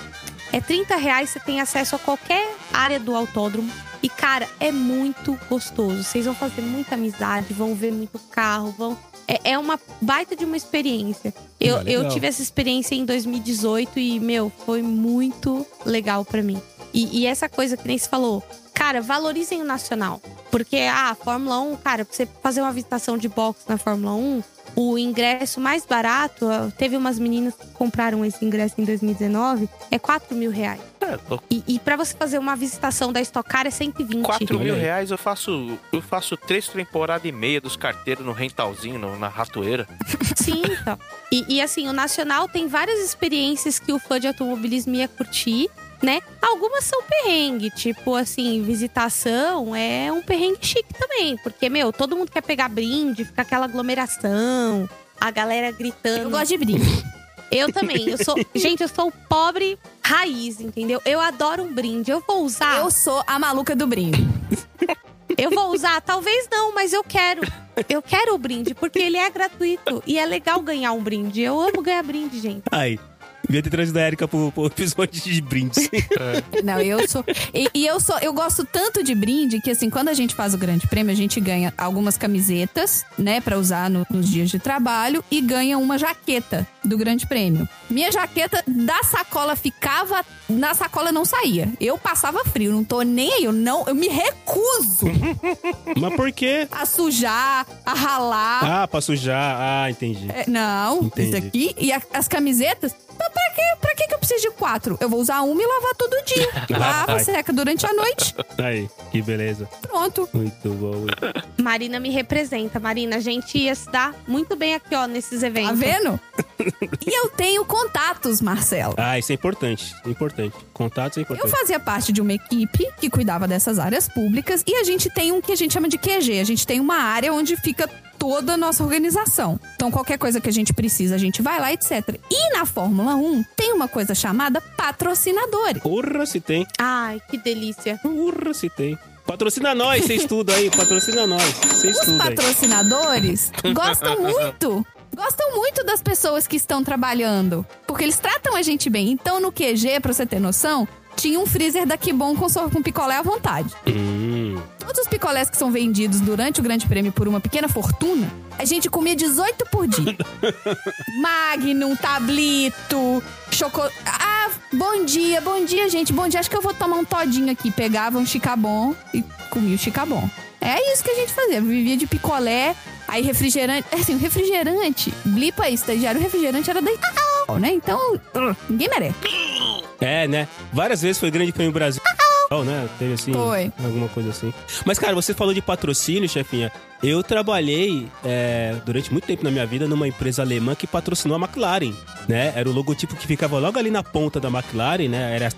É 30 reais, você tem acesso a qualquer área do autódromo. E, cara, é muito gostoso. Vocês vão fazer muita amizade, vão ver muito carro, vão. É, é uma baita de uma experiência. Eu, Ah, legal. eu tive essa experiência em 2018 e, meu, foi muito legal pra mim. E, e essa coisa que nem se falou, cara, valorizem o nacional. Porque a Fórmula 1, cara, pra você fazer uma visitação de boxe na Fórmula 1, o ingresso mais barato, ó, teve umas meninas que compraram esse ingresso em 2019, é 4 mil reais. É. E, e para você fazer uma visitação da Stock Car é 120. 4 Olha mil reais eu faço. Eu faço três temporadas e meia dos carteiros no rentalzinho, no- na ratoeira. Sim, então. E, e, assim, o Nacional tem várias experiências que o fã de automobilismo ia curtir, né? Algumas são perrengue, tipo assim, visitação é um perrengue chique também. Porque, meu, todo mundo quer pegar brinde, fica aquela aglomeração, a galera gritando. Eu gosto de brinde. Eu também. Eu sou. Gente, eu sou pobre raiz, entendeu? Eu adoro um brinde. Eu vou usar. Eu sou a maluca do brinde. Eu vou usar, talvez não, mas eu quero. Eu quero o brinde, porque ele é gratuito. E é legal ganhar um brinde. Eu amo ganhar brinde, gente. Aí. Devia ter trazido a Erika pro, pro episódio de brindes. Não, eu sou. E, e eu sou. Eu gosto tanto de brinde que, assim, quando a gente faz o grande prêmio, a gente ganha algumas camisetas, né, pra usar no- nos dias de trabalho e ganha uma jaqueta do grande prêmio. Minha jaqueta da sacola ficava. Na sacola não saía. Eu passava frio, não tô nem aí. Eu não. Eu me recuso Mas por quê? a sujar, a ralar. Ah, pra sujar. Ah, entendi. É, Não, Entendi. isso aqui. E a- as camisetas. Mas pra que que eu preciso de quatro? Eu vou usar uma e lavar todo dia. Lava, seca durante a noite. Aí, que beleza. Pronto. Muito bom. Marina me representa. Marina, a gente ia se dar muito bem aqui, ó, nesses Tá eventos. vendo? e eu tenho contatos, Marcelo. Ah, isso é importante. Importante. Contatos é Eu importante. fazia parte de uma equipe que cuidava dessas áreas públicas e a gente tem um que a gente chama de QG. A gente tem uma área onde fica toda a nossa organização. Então, qualquer coisa que a gente precisa, a gente vai lá, etc. E na Fórmula 1 tem uma coisa chamada patrocinadores. Porra, se tem. Ai, que delícia. Porra, se tem. Patrocina nós, vocês tudo aí. Patrocina nós. Vocês Os tudo aí. patrocinadores gostam muito. Gostam muito das pessoas que estão trabalhando. Porque eles tratam a gente bem. Então, no QG, pra você ter noção, tinha um freezer daqui bom com, com picolé à vontade. Hum. Todos os picolés que são vendidos durante o Grande Prêmio por uma pequena fortuna, a gente comia 18 por dia. Magnum, tablito, chocolate. Ah, bom dia, bom dia, gente. Bom dia. Acho que eu vou tomar um todinho aqui. Pegava um chicabon e comia o chicabon. É isso que a gente fazia. Vivia de picolé, aí refrigerante. Assim, o refrigerante, blipa aí, estagiário, o refrigerante era da Itaú, né? Então, ninguém merece. É, né? Várias vezes foi grande prêmio Brasil. Oh, né? Teve assim. Foi. Alguma coisa assim. Mas, cara, você falou de patrocínio, chefinha. Eu trabalhei é, durante muito tempo na minha vida numa empresa alemã que patrocinou a McLaren, né? Era o logotipo que ficava logo ali na ponta da McLaren, né? Era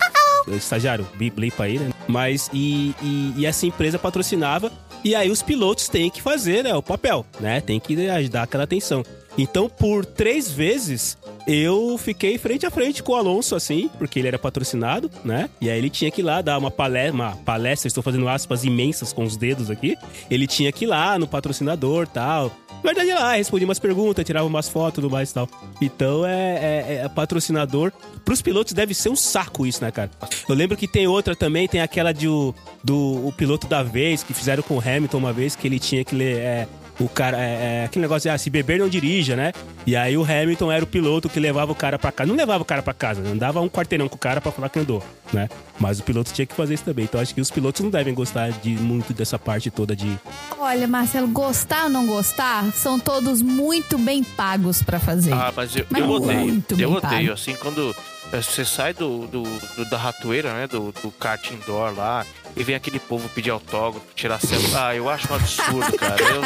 estagiário, bi- blipa aí, né? Mas e, e, e essa empresa patrocinava e aí os pilotos têm que fazer, né, o papel, né? Tem que dar aquela atenção. Então, por três vezes, eu fiquei frente a frente com o Alonso, assim, porque ele era patrocinado, né? E aí ele tinha que ir lá dar uma palestra, uma palestra, estou fazendo aspas imensas com os dedos aqui. Ele tinha que ir lá no patrocinador tal. Na verdade, lá, respondia umas perguntas, tirava umas fotos tudo mais e tal. Então, é, é, é patrocinador. Pros pilotos deve ser um saco isso, né, cara? Eu lembro que tem outra também, tem aquela de o, do o piloto da vez, que fizeram com o Hamilton uma vez, que ele tinha que ler. é, o cara, é, é, aquele negócio de, ah, se beber não dirija, né? E aí o Hamilton era o piloto que levava o cara pra casa. Não levava o cara pra casa, né? andava um quarteirão com o cara pra falar que andou, né? Mas o piloto tinha que fazer isso também. Então acho que os pilotos não devem gostar de muito dessa parte toda de. Olha, Marcelo, gostar ou não gostar, são todos muito bem pagos pra fazer. Ah, mas eu, Mas eu odeio. muito Eu odeio, pago. assim, quando eh, você sai do, do- do- da ratoeira, né? Do, do kart indoor lá, e vem aquele povo pedir autógrafo, tirar selfie. Ah, eu acho um absurdo, cara. Eu,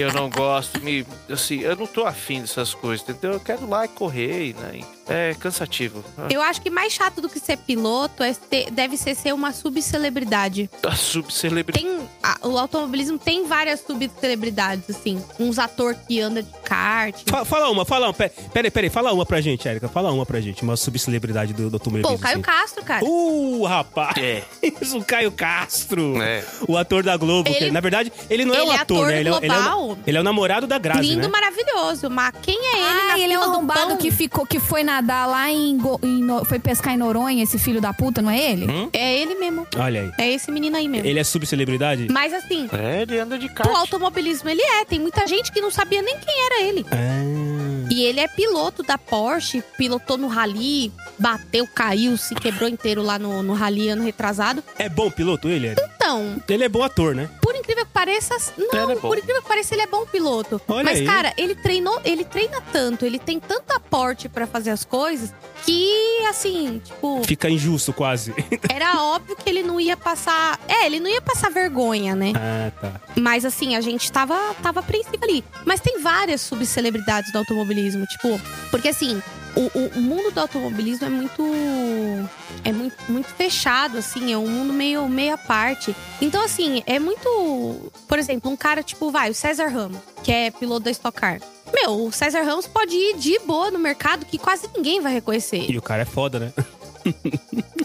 eu não gosto, me, assim, eu não tô afim dessas coisas, entendeu? Eu quero ir lá e correr, né? É cansativo. Ah, Eu acho que mais chato do que ser piloto é ter- deve ser ser uma subcelebridade. A subcelebridade. Tem. a- o automobilismo tem várias subcelebridades, assim. Uns ator que anda de kart. Fa- Fala uma, fala uma. Pera- Peraí, peraí, fala uma pra gente, Érica. Fala uma pra gente, uma subcelebridade do, do automobilismo. Pô, Caio assim. Castro, cara. Uh, rapaz! É. Isso, o Caio Castro. É. O ator da Globo. Ele- que, na verdade, ele não é um é ator, ator né? Ele é, ele, é o, ele é o namorado da Grazi, Lindo, né? maravilhoso. Mas quem é ele Ah, na ele é um arrombado que ficou, que foi nadar lá em, Go- em foi pescar em Noronha, esse filho da puta, não é ele? É ele mesmo. Olha aí. É esse menino aí mesmo. Ele é subcelebridade? Mas assim, É, ele anda de kart. o automobilismo ele é. Tem muita gente que não sabia nem quem era ele. Ah. E ele é piloto da Porsche, pilotou no rally, bateu, caiu, se quebrou inteiro lá no, no rally ano retrasado. É bom piloto ele? Então, Ele é bom ator, né? por incrível que pareça, não, é por incrível que pareça, ele é bom piloto. Olha Mas, aí. cara, ele treinou, ele treina tanto, ele tem tanto aporte pra fazer as coisas que, assim, tipo, Fica injusto quase. era óbvio que ele não ia passar. É, ele não ia passar vergonha, né? ah, tá. Mas assim, a gente tava, tava apreensivo ali. Mas tem várias subcelebridades do automobilismo, tipo, porque assim, o, o- mundo do automobilismo é muito. É muito, muito fechado, assim, é um mundo meio, à parte. Então, assim, é muito. Por exemplo, um cara, tipo, vai, o César Ramos, que é piloto da Stock Car. Meu, o César Ramos pode ir de boa no mercado que quase ninguém vai reconhecer. E o cara é foda, né?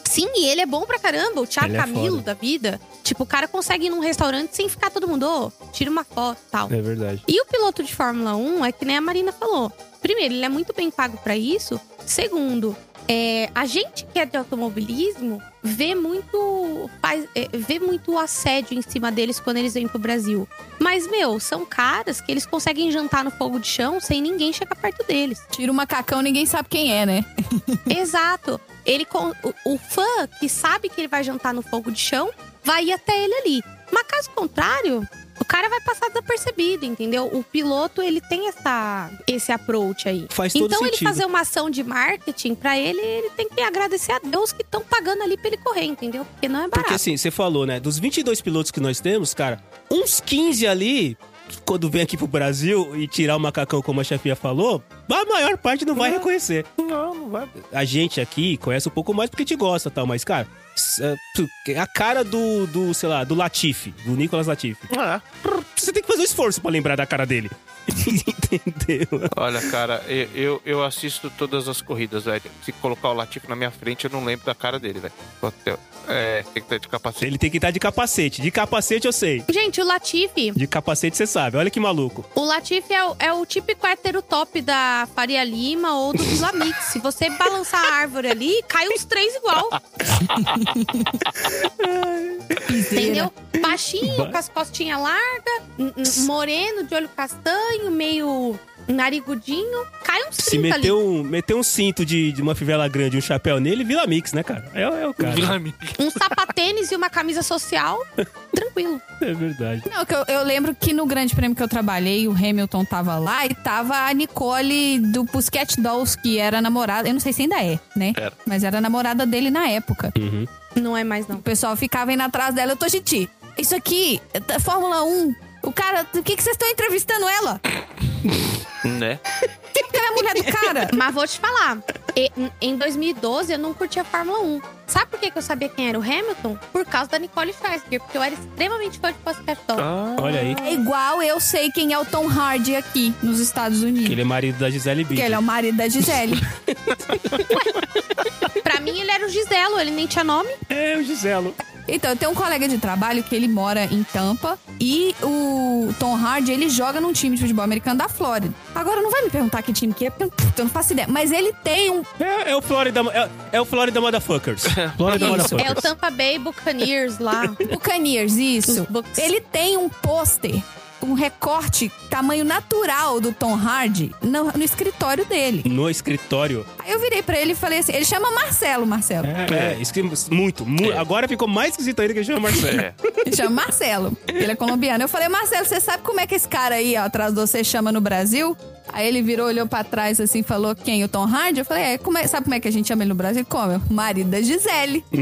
Sim, e ele é bom pra caramba. O Thiago é Camilo foda. da vida. Tipo, o cara consegue ir num restaurante sem ficar todo mundo, ô, tira uma foto e tal. É verdade. E o piloto de Fórmula 1 é que nem a Marina falou. Primeiro, ele é muito bem pago pra isso. Segundo, é, a gente que é de automobilismo vê muito, faz, é, vê muito assédio em cima deles quando eles vêm pro Brasil. Mas, meu, são caras que eles conseguem jantar no fogo de chão sem ninguém chegar perto deles. Tira o macacão, ninguém sabe quem é, né? Exato. Ele o, o fã que sabe que ele vai jantar no fogo de chão vai ir até ele ali. Mas caso contrário, o cara vai passar desapercebido, entendeu? O piloto ele tem essa esse approach aí. Faz todo então ele sentido. fazer uma ação de marketing pra ele, ele tem que agradecer a Deus que estão pagando ali pra ele correr, entendeu? Porque não é barato. Porque assim, você falou, né? Dos 22 pilotos que nós temos, cara, uns 15 ali, quando vem aqui pro Brasil e tirar o macacão, como a chefia falou, a maior parte não vai reconhecer. Não, não vai. A gente aqui conhece um pouco mais porque te gosta e tal, mas, cara, é, a cara do, do, sei lá, do Latifi, do Nicolas Latifi. Ah, Você tem que fazer um esforço pra lembrar da cara dele. Entendeu? olha, cara, eu, eu, eu assisto todas as corridas, velho. Se colocar o Latifi na minha frente, eu não lembro da cara dele, velho. É, tem que estar de capacete. Ele tem que estar de capacete. De capacete eu sei. Gente, o Latifi, De capacete você sabe. Olha que maluco. o Latifi é o, é o típico hétero top da Faria Lima ou do Islamix. Se você balançar a árvore ali, cai os três igual. Entendeu? Baixinho, com as costinhas largas, moreno, de olho castanho, meio narigudinho. Cai uns 30 Se ali. meter um, meter um cinto de, de uma fivela grande e um chapéu nele, vira mix, né, cara? É, é o cara. Vila Mix. Um sapatênis e uma camisa social, tranquilo. É verdade. Não, que eu, eu lembro que no grande prêmio que eu trabalhei, o Hamilton tava lá e tava a Nicole do Pussycat Dolls, que era namorada, eu não sei se ainda é, né? Era. Mas era namorada dele na época. Não é mais, não. O pessoal ficava indo atrás dela, eu tô Titi. Isso aqui, é Fórmula 1. O cara, o que que vocês estão entrevistando ela? Né? Porque ela é a mulher do cara. Mas vou te falar, e- em 2012 eu não curtia Fórmula 1. Sabe por que que eu sabia quem era o Hamilton? Por causa da Nicole Scherzinger, porque eu era extremamente fã de Dolls. Ah, Olha aí. É igual eu sei quem é o Tom Hardy aqui nos Estados Unidos. Que ele é marido da Gisele Bündchen. ele é o marido da Gisele. Pra mim ele era o Giselo, ele nem tinha nome. É, o Giselo. Então, eu tenho um colega de trabalho que ele mora em Tampa e o Tom Hardy, ele joga num time de futebol americano da Flórida. Agora, não vai me perguntar que time que é, porque eu, não faço ideia. Mas ele tem um... É, é o Florida... É, é o Florida Motherfuckers. Florida Isso, Motherfuckers. É o Tampa Bay Buccaneers lá. Buccaneers, isso. Ele tem um pôster, um recorte tamanho natural do Tom Hardy no, no escritório dele. No escritório. Aí eu virei pra ele e falei assim, ele chama Marcelo, Marcelo. É, é que- muito, mu- É. Agora ficou mais esquisito ainda que ele chama Marcelo. é. Ele chama Marcelo. Ele é colombiano. Eu falei, Marcelo, você sabe como é que esse cara aí, ó, atrás de você, chama no Brasil? Aí ele virou, olhou pra trás assim e falou quem? O Tom Hardy? Eu falei, é, como é- sabe como é que a gente chama ele no Brasil? Como? Marido da Gisele.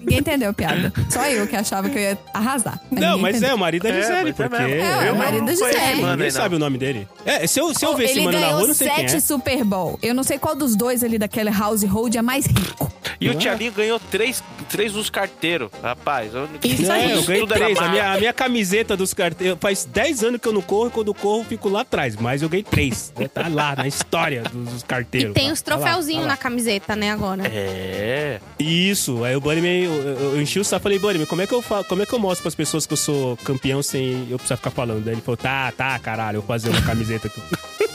ninguém entendeu a piada. Só eu que achava que eu ia arrasar. Não, ninguém mas entendeu. é o marido da É, Gisele, mas é porque... É, Eu o marido da não Gisele. mano. Ninguém não. sabe o nome dele. É, se eu, se eu ver esse ele mano na ganhou rua, eu não sei quem sete é. Super Bowl. Eu não sei qual dos dois ali daquele House Hold é mais rico. E Não o é? Tialinho ganhou três, três dos carteiros. Rapaz, eu, Isso aí. É, eu ganhei três. A minha, a minha camiseta dos carteiros. Faz 10 anos que eu não corro e quando eu corro eu fico lá atrás. Mas eu ganhei três. né? Tá lá na história dos, dos E carteiros. tem lá. os Tá troféuzinhos tá lá. na camiseta, né, agora. É. Isso. Aí o Bunnyman, eu, eu, eu enchi o saco e falei, Bunnyman, como é que eu falo, como é que eu mostro pras pessoas que eu sou campeão sem eu precisar ficar falando? Daí ele falou, tá, tá, caralho, eu vou fazer uma camiseta aqui.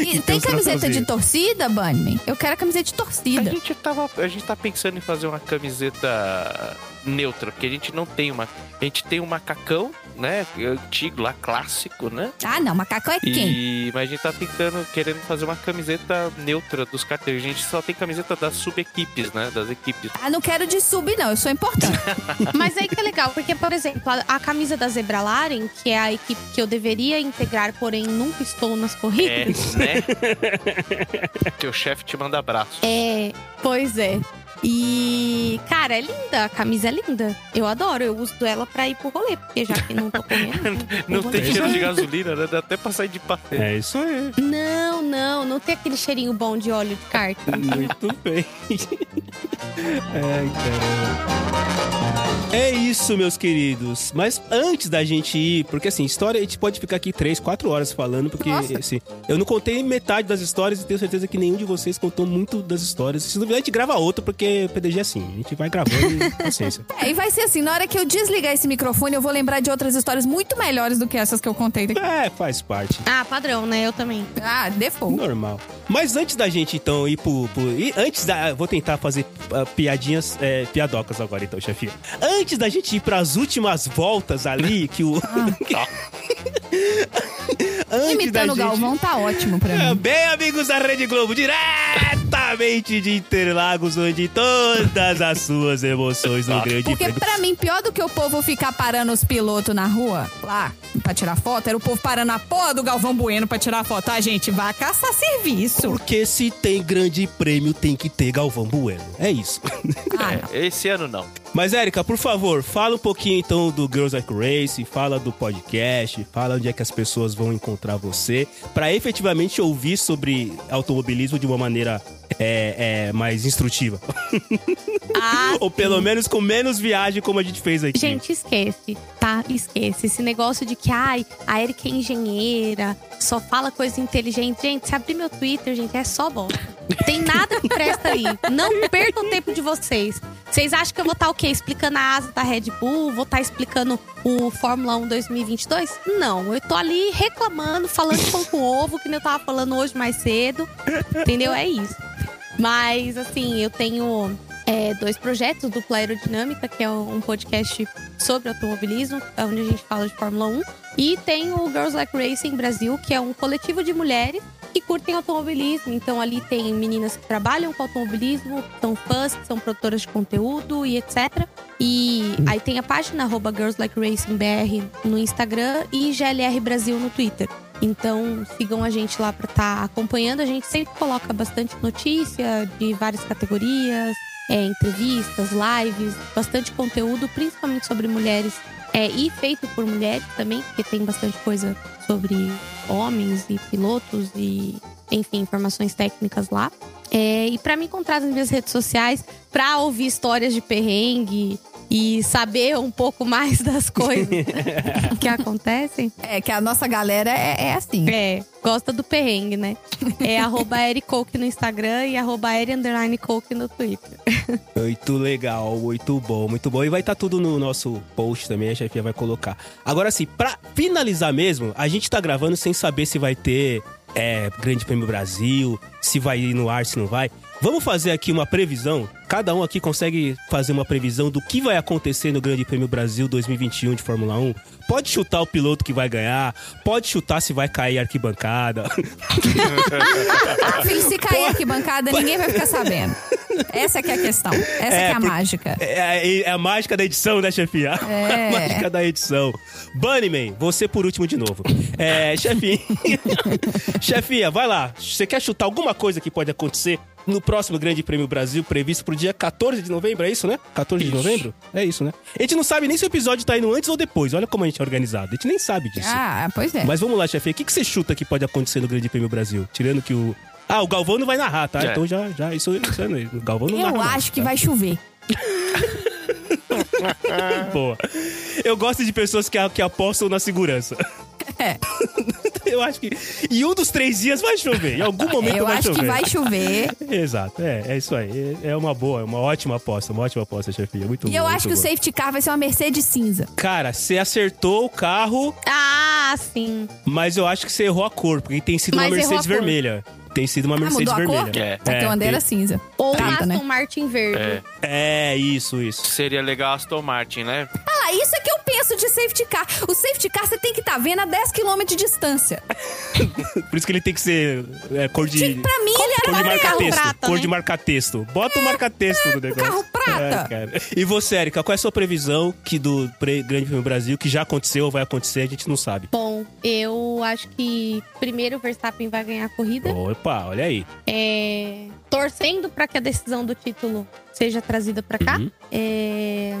E tem tem camiseta de torcida, Bunnyman? Eu quero a camiseta de A torcida. gente, tava, a gente tá pensando em fazer uma camiseta neutra, porque a gente não tem uma. A gente tem um macacão, né? Antigo lá, clássico, né? Ah, não, macacão é quem? E, mas a gente tá tentando, querendo fazer uma camiseta neutra dos carteiros. A gente só tem camiseta das sub-equipes, né? Das equipes. Ah, não quero de sub, não. Eu sou importante. Mas aí que é legal, porque, por exemplo, a, a camisa da Zebra Laren, que é a equipe que eu deveria integrar, porém nunca estou nas É, corridas. né? Teu chefe te manda abraço. É, pois é. E, cara, é linda. A camisa é linda. Eu adoro. Eu uso ela pra ir pro rolê, porque já que não tô correndo. Não tem cheiro de gasolina, né? Dá até pra sair de passeio. É isso aí. Não, não, não tem aquele cheirinho bom de óleo de carta. Muito bem. Ai, caramba. É isso, meus queridos. Mas antes da gente ir, porque assim, história a gente pode ficar aqui três, quatro horas falando, porque assim, eu não contei metade das histórias e tenho certeza que nenhum de vocês contou muito das histórias. Se duvidar, a gente grava outra, porque PDG é assim. A gente vai gravando e paciência. É, e vai ser assim, na hora que eu desligar esse microfone, eu vou lembrar de outras histórias muito melhores do que essas que eu contei. daqui. É, faz parte. Ah, padrão, né? Eu também. Ah, default. Normal. Mas antes da gente, então, ir pro. pro- e antes da. Vou tentar fazer ah, piadinhas, é, piadocas agora, então, chefinha. Antes da gente ir pras últimas voltas ali, que o. antes Imitando o da gente- Galvão tá ótimo pra É, mim. Bem, amigos da Rede Globo, diretamente de Interlagos, onde todas as suas emoções no grande Porque prêmio. pra mim, pior do que o povo ficar parando os pilotos na rua, lá, pra tirar foto, era o povo parando a porra do Galvão Bueno pra tirar foto. Ah, gente, vai caçar serviço. Porque se tem grande prêmio, tem que ter Galvão Bueno. É isso. Ah. É, esse ano não. Mas, Érica, por favor, fala um pouquinho então do Girls Like Race, fala do podcast, fala onde é que as pessoas vão encontrar você, pra efetivamente ouvir sobre automobilismo de uma maneira é, é, mais instrutiva. Ah, Ou pelo menos com menos viagem como a gente fez aqui. Gente, esquece, tá? Esquece. Esse negócio de que, ai, a Erika é engenheira, só fala coisa inteligente. Gente, se abrir meu Twitter, gente, é só bom. Tem nada que presta aí. Não percam o tempo de vocês. Vocês acham que eu vou estar o quê? Explicando a asa da Red Bull? Vou estar explicando o Fórmula 1 2022? Não, eu tô ali reclamando, falando pão com ovo, que nem eu tava falando hoje mais cedo. Entendeu? É isso. Mas, assim, eu tenho é, dois projetos, dupla aerodinâmica, que é um podcast sobre automobilismo, onde a gente fala de Fórmula 1. E tem o Girls Like Racing Brasil, que é um coletivo de mulheres que curtem automobilismo. Então ali tem meninas que trabalham com automobilismo, são fãs, que são produtoras de conteúdo e etc. E aí tem a página arroba Girls Like Racing BR no Instagram e GLR Brasil no Twitter. Então sigam a gente lá para estar acompanhando. A gente sempre coloca bastante notícia de várias categorias, é, entrevistas, lives, bastante conteúdo, principalmente sobre mulheres é, e feito por mulheres também, porque tem bastante coisa sobre homens e pilotos e, enfim, informações técnicas lá. É, e para me encontrar nas minhas redes sociais, para ouvir histórias de perrengue e saber um pouco mais das coisas que acontecem. É, que a nossa galera é, é assim. É, gosta do perrengue, né? É arroba Ericoke no Instagram e arroba Coke no Twitter. Muito legal, muito bom, muito bom. E vai estar tudo no nosso post também, a chefia vai colocar. Agora, assim, pra finalizar mesmo, a gente tá gravando sem saber se vai ter é, Grande Prêmio Brasil, se vai ir no ar, se não vai. Vamos fazer aqui uma previsão. Cada um aqui consegue fazer uma previsão do que vai acontecer no Grande Prêmio Brasil 2021 de Fórmula 1. Pode chutar o piloto que vai ganhar, pode chutar se vai cair arquibancada. Filho, se cair aqui bancada, ninguém vai ficar sabendo. Essa que é a questão. Essa que é a por- mágica. É, é a mágica da edição, né, chefia? É. A mágica da edição. Bunnyman, você por último de novo. É, chefinha. chefinha, vai lá. Você quer chutar alguma coisa que pode acontecer no próximo Grande Prêmio Brasil, previsto pro dia 14 de novembro, é isso, né? 14 de novembro? É isso, né? A gente não sabe nem se o episódio tá indo antes ou depois. Olha como a gente é organizado. A gente nem sabe disso. Ah, pois é. Mas vamos lá, chefe. O que, que você chuta que pode acontecer no Grande Prêmio Brasil? Tirando que o. Ah, o Galvão não vai narrar, tá? É. Então já, já isso, isso é mesmo. O Galvão não narra. Eu não, acho que tá? vai chover. Boa. Eu gosto de pessoas que, que apostam na segurança. É. Eu acho que. E um dos três dias vai chover. Em algum momento Eu vai acho chover. que vai chover. Exato, é, é isso aí. É é uma boa, é uma ótima aposta, uma ótima aposta, chefia. Muito E eu boa, acho que muito o boa. safety car vai ser uma Mercedes cinza. Cara, você acertou o carro, Ah, sim. mas eu acho que você errou a cor, porque tem sido uma Mas errou Mercedes a cor. Tem sido uma Ah, Mercedes mudou a cor? vermelha. É. Vai ter uma bandeira tem- cinza. Ou Prata, um né? Aston Martin verde. É, isso, isso. Seria legal Aston Martin, né? Ah, isso é que eu penso de safety car. O safety car você tem que estar vendo a 10 km de distância. Por isso que ele tem que ser é, cor de. Pra mim, ele era Cor de marca-texto. prata, cor né? de marca-texto. Bota o marca-texto no negócio. carro prata. É, cara. E você, Erika, qual é a sua previsão que do Grande Prêmio Brasil, que já aconteceu ou vai acontecer, a gente não sabe? Bom, eu acho que primeiro o Verstappen vai ganhar a corrida. Opa, olha aí. É, torcendo para que a decisão do título seja trazida para cá. Uhum. É,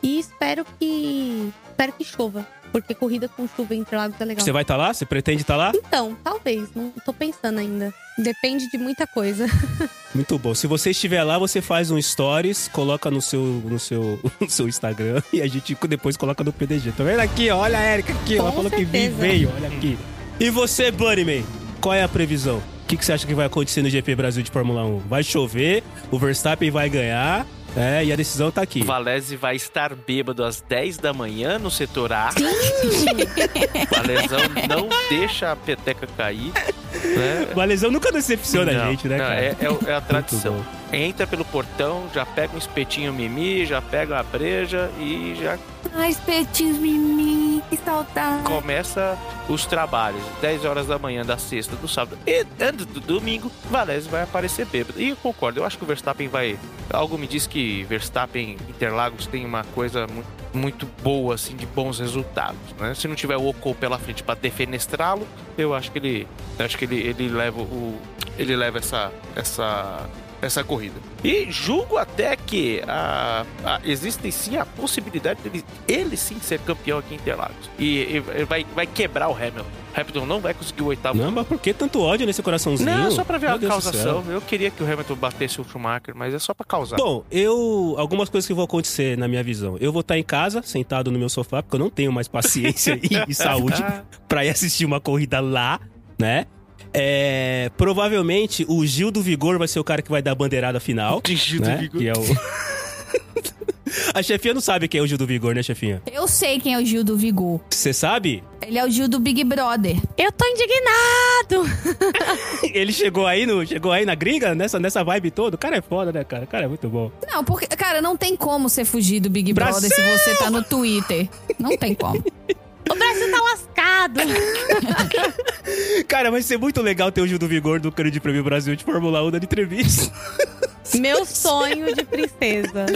e espero que espero que chova, porque corrida com chuva em Interlagos é legal. Você vai estar lá? Você pretende estar lá? Então, talvez, não tô pensando ainda. Depende de muita coisa. Muito bom. Se você estiver lá, você faz um stories, coloca no seu, no seu, no seu Instagram e a gente depois coloca no PDG. Tá vendo aqui? Olha a Erika aqui, ela Com falou que certeza. veio, olha aqui. E você, Bunnyman, qual é a previsão? O que, que você acha que vai acontecer no GP Brasil de Fórmula 1? Vai chover, o Verstappen vai ganhar, é, e a decisão tá aqui. O Valese vai estar bêbado às 10 da manhã no setor A. O Valesão não deixa a peteca cair. Né? O lesão nunca decepciona a Não, gente, né, não, cara? É, é é a tradição. Entra pelo portão, já pega um espetinho mimi, já pega a breja e já Ai, espetinhos, mimi, saudade. começa os trabalhos. 10 horas da manhã da sexta, do sábado e do, do domingo, Valese vai aparecer bêbado. E eu concordo, eu acho que o Verstappen vai. Algo me diz que Verstappen Interlagos tem uma coisa mu- muito boa, assim, de bons resultados. Né? Se não tiver o Ocon pela frente para defenestrá-lo, eu acho que ele. Acho que ele, ele leva o. Ele leva essa. essa essa corrida. E julgo até que a, a- existe sim a possibilidade dele ele sim ser campeão aqui em Interlagos. E, e vai, vai quebrar o Hamilton. Hamilton não vai conseguir o oitavo. Não, mas por que tanto ódio nesse coraçãozinho? Não, só pra ver Meu a Deus causação. Eu queria que o Hamilton batesse o Schumacher, mas é só pra causar. Bom, eu. Algumas coisas que vão acontecer na minha visão. Eu vou estar em casa, sentado no meu sofá, porque eu não tenho mais paciência e, e saúde pra ir assistir uma corrida lá, né? É, provavelmente o Gil do Vigor vai ser o cara que vai dar a bandeirada final. De Gil do né? Vigor. Que é o. A chefinha não sabe quem é o Gil do Vigor, né, chefinha? Eu sei quem é o Gil do Vigor. Você sabe? Ele é o Gil do Big Brother. Eu tô indignado! Ele chegou aí, no, chegou aí na gringa, nessa, nessa vibe toda. O cara é foda, né, cara? O cara é muito bom. Não, porque, cara, não tem como você fugir do Big Brother Brasil! se você tá no Twitter. Não tem como. O Brasil tá lascado! Cara, vai ser muito legal ter o Gil do Vigor do Grande Prêmio Brasil de Fórmula 1 dando entrevista. Meu sonho de princesa.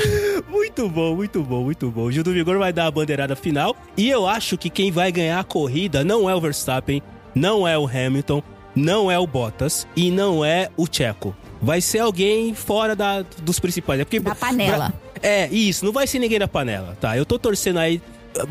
Muito bom, muito bom, muito bom. O Gil do Vigor vai dar a bandeirada final. E eu acho que quem vai ganhar a corrida não é o Verstappen, não é o Hamilton, não é o Bottas e não é o Checo. Vai ser alguém fora da, dos principais. É porque, Da panela. É, isso, não vai ser ninguém da panela, tá? Eu tô torcendo aí.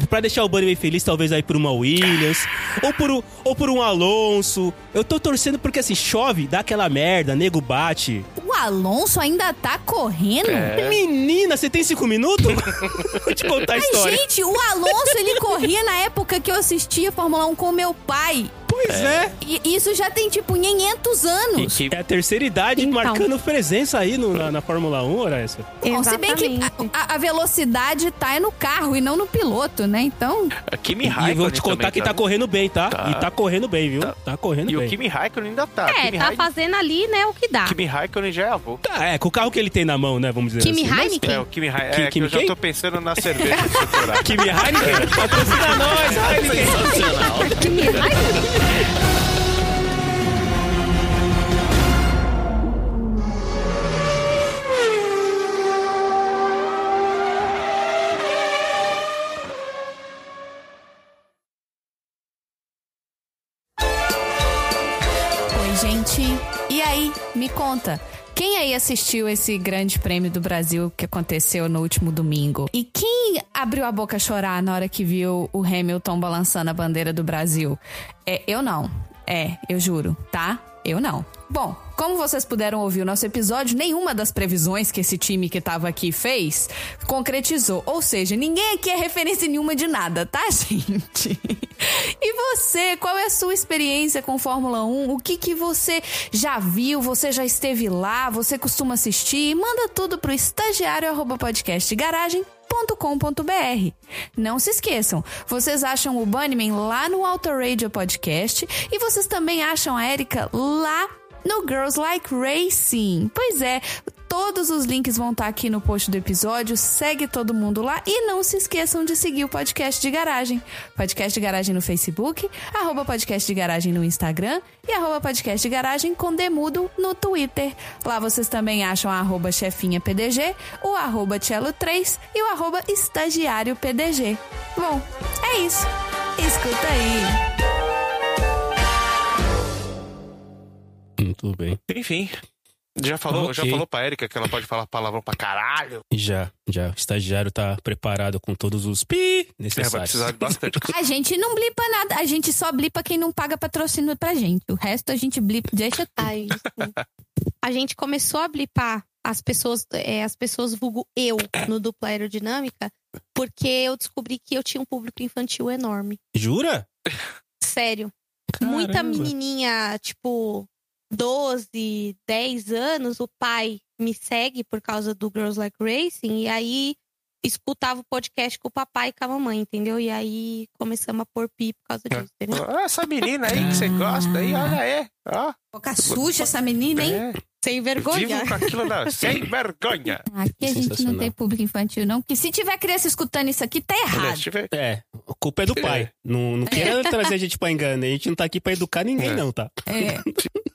Pra deixar o Bunny bem feliz, talvez aí por uma Williams, ou por, um- ou por um Alonso. Eu tô torcendo porque assim, chove, dá aquela merda, nego bate. O Alonso ainda tá correndo? É. Menina, você tem cinco minutos? Vou te contar a Mas, história. gente, o Alonso, ele corria na época que eu assistia Fórmula 1 com meu pai. Pois é. E isso já tem, tipo, 500 anos. É a terceira idade Então. marcando presença aí no- na, na Fórmula 1, Horácio. Bom, se bem que a, a- velocidade tá é no carro e não no piloto, né? Então, A Kimi E Raikkonen eu vou te contar que tá né? correndo bem, tá? Tá. E tá correndo bem, viu? Tá. Tá, correndo E bem. o Kimi Raikkonen ainda tá. É, Kimi tá fazendo ali, né, o que dá. Kimi Raikkonen já é avô. Tá, é, com o carro que ele tem na mão, né? Vamos dizer Kimi assim. Mas- Heineken? É, o Kimi Raikkonen. Ki- É, que Kimi eu já tô pensando na cerveja. Kimi Heineken? Patrocina nós, Heineken! Sensacional. oi, あ! aí assistiu esse grande prêmio do Brasil que aconteceu no último domingo? E quem abriu a boca a chorar na hora que viu o Hamilton balançando a bandeira do Brasil? É, eu não. É, eu juro, tá? Eu não. Bom, como vocês puderam ouvir o nosso episódio, nenhuma das previsões que esse time que tava aqui fez concretizou. Ou seja, ninguém aqui é referência nenhuma de nada, tá, gente? E você, qual é a sua experiência com Fórmula 1? O que que você já viu? Você já esteve lá? Você costuma assistir? Manda tudo pro estagiário arroba podcastgaragem.com.br. Não se esqueçam, vocês acham o Bunnyman lá no Auto Radio Podcast e vocês também acham a Erika lá no Girls Like Racing. Pois é, todos os links vão estar aqui no post do episódio. Segue todo mundo lá e não se esqueçam de seguir o podcast de garagem. Podcast de garagem no Facebook, arroba podcast de garagem no Instagram e arroba podcast de garagem com demudo no Twitter. Lá vocês também acham a arroba chefinha PDG, o arroba cello3 e o arroba estagiário PDG. Bom, é isso. Escuta aí. Muito bem. Enfim. Já falou, já Ok. falou pra Erika que ela pode falar palavrão pra caralho? Já, já. O estagiário tá preparado com todos os pi É, vai necessários. precisar de bastante. A gente não blipa nada, a gente só blipa quem não paga patrocínio pra gente. O resto a gente blipa, deixa. Ai, a gente começou a blipar as pessoas, é, as pessoas vulgo eu no dupla aerodinâmica, porque eu descobri que eu tinha um público infantil enorme. Jura? Sério. Muita Caramba. menininha, tipo, 12, 10 anos, o pai me segue por causa do Girls Like Racing, e aí escutava o podcast com o papai e com a mamãe, entendeu? E aí começamos a pôr pi por causa disso, entendeu? Ah, essa menina aí que você gosta aí, olha aí. Ó, Boca suja essa menina, hein? é, Sem vergonha. vivo com aquilo. Sem vergonha. Aqui a gente não tem público infantil, não. Porque se tiver criança escutando isso aqui, tá errado. É, a culpa é do pai. Não, não queira trazer a gente pra engano. A gente não tá aqui pra educar ninguém, É. não, tá? É.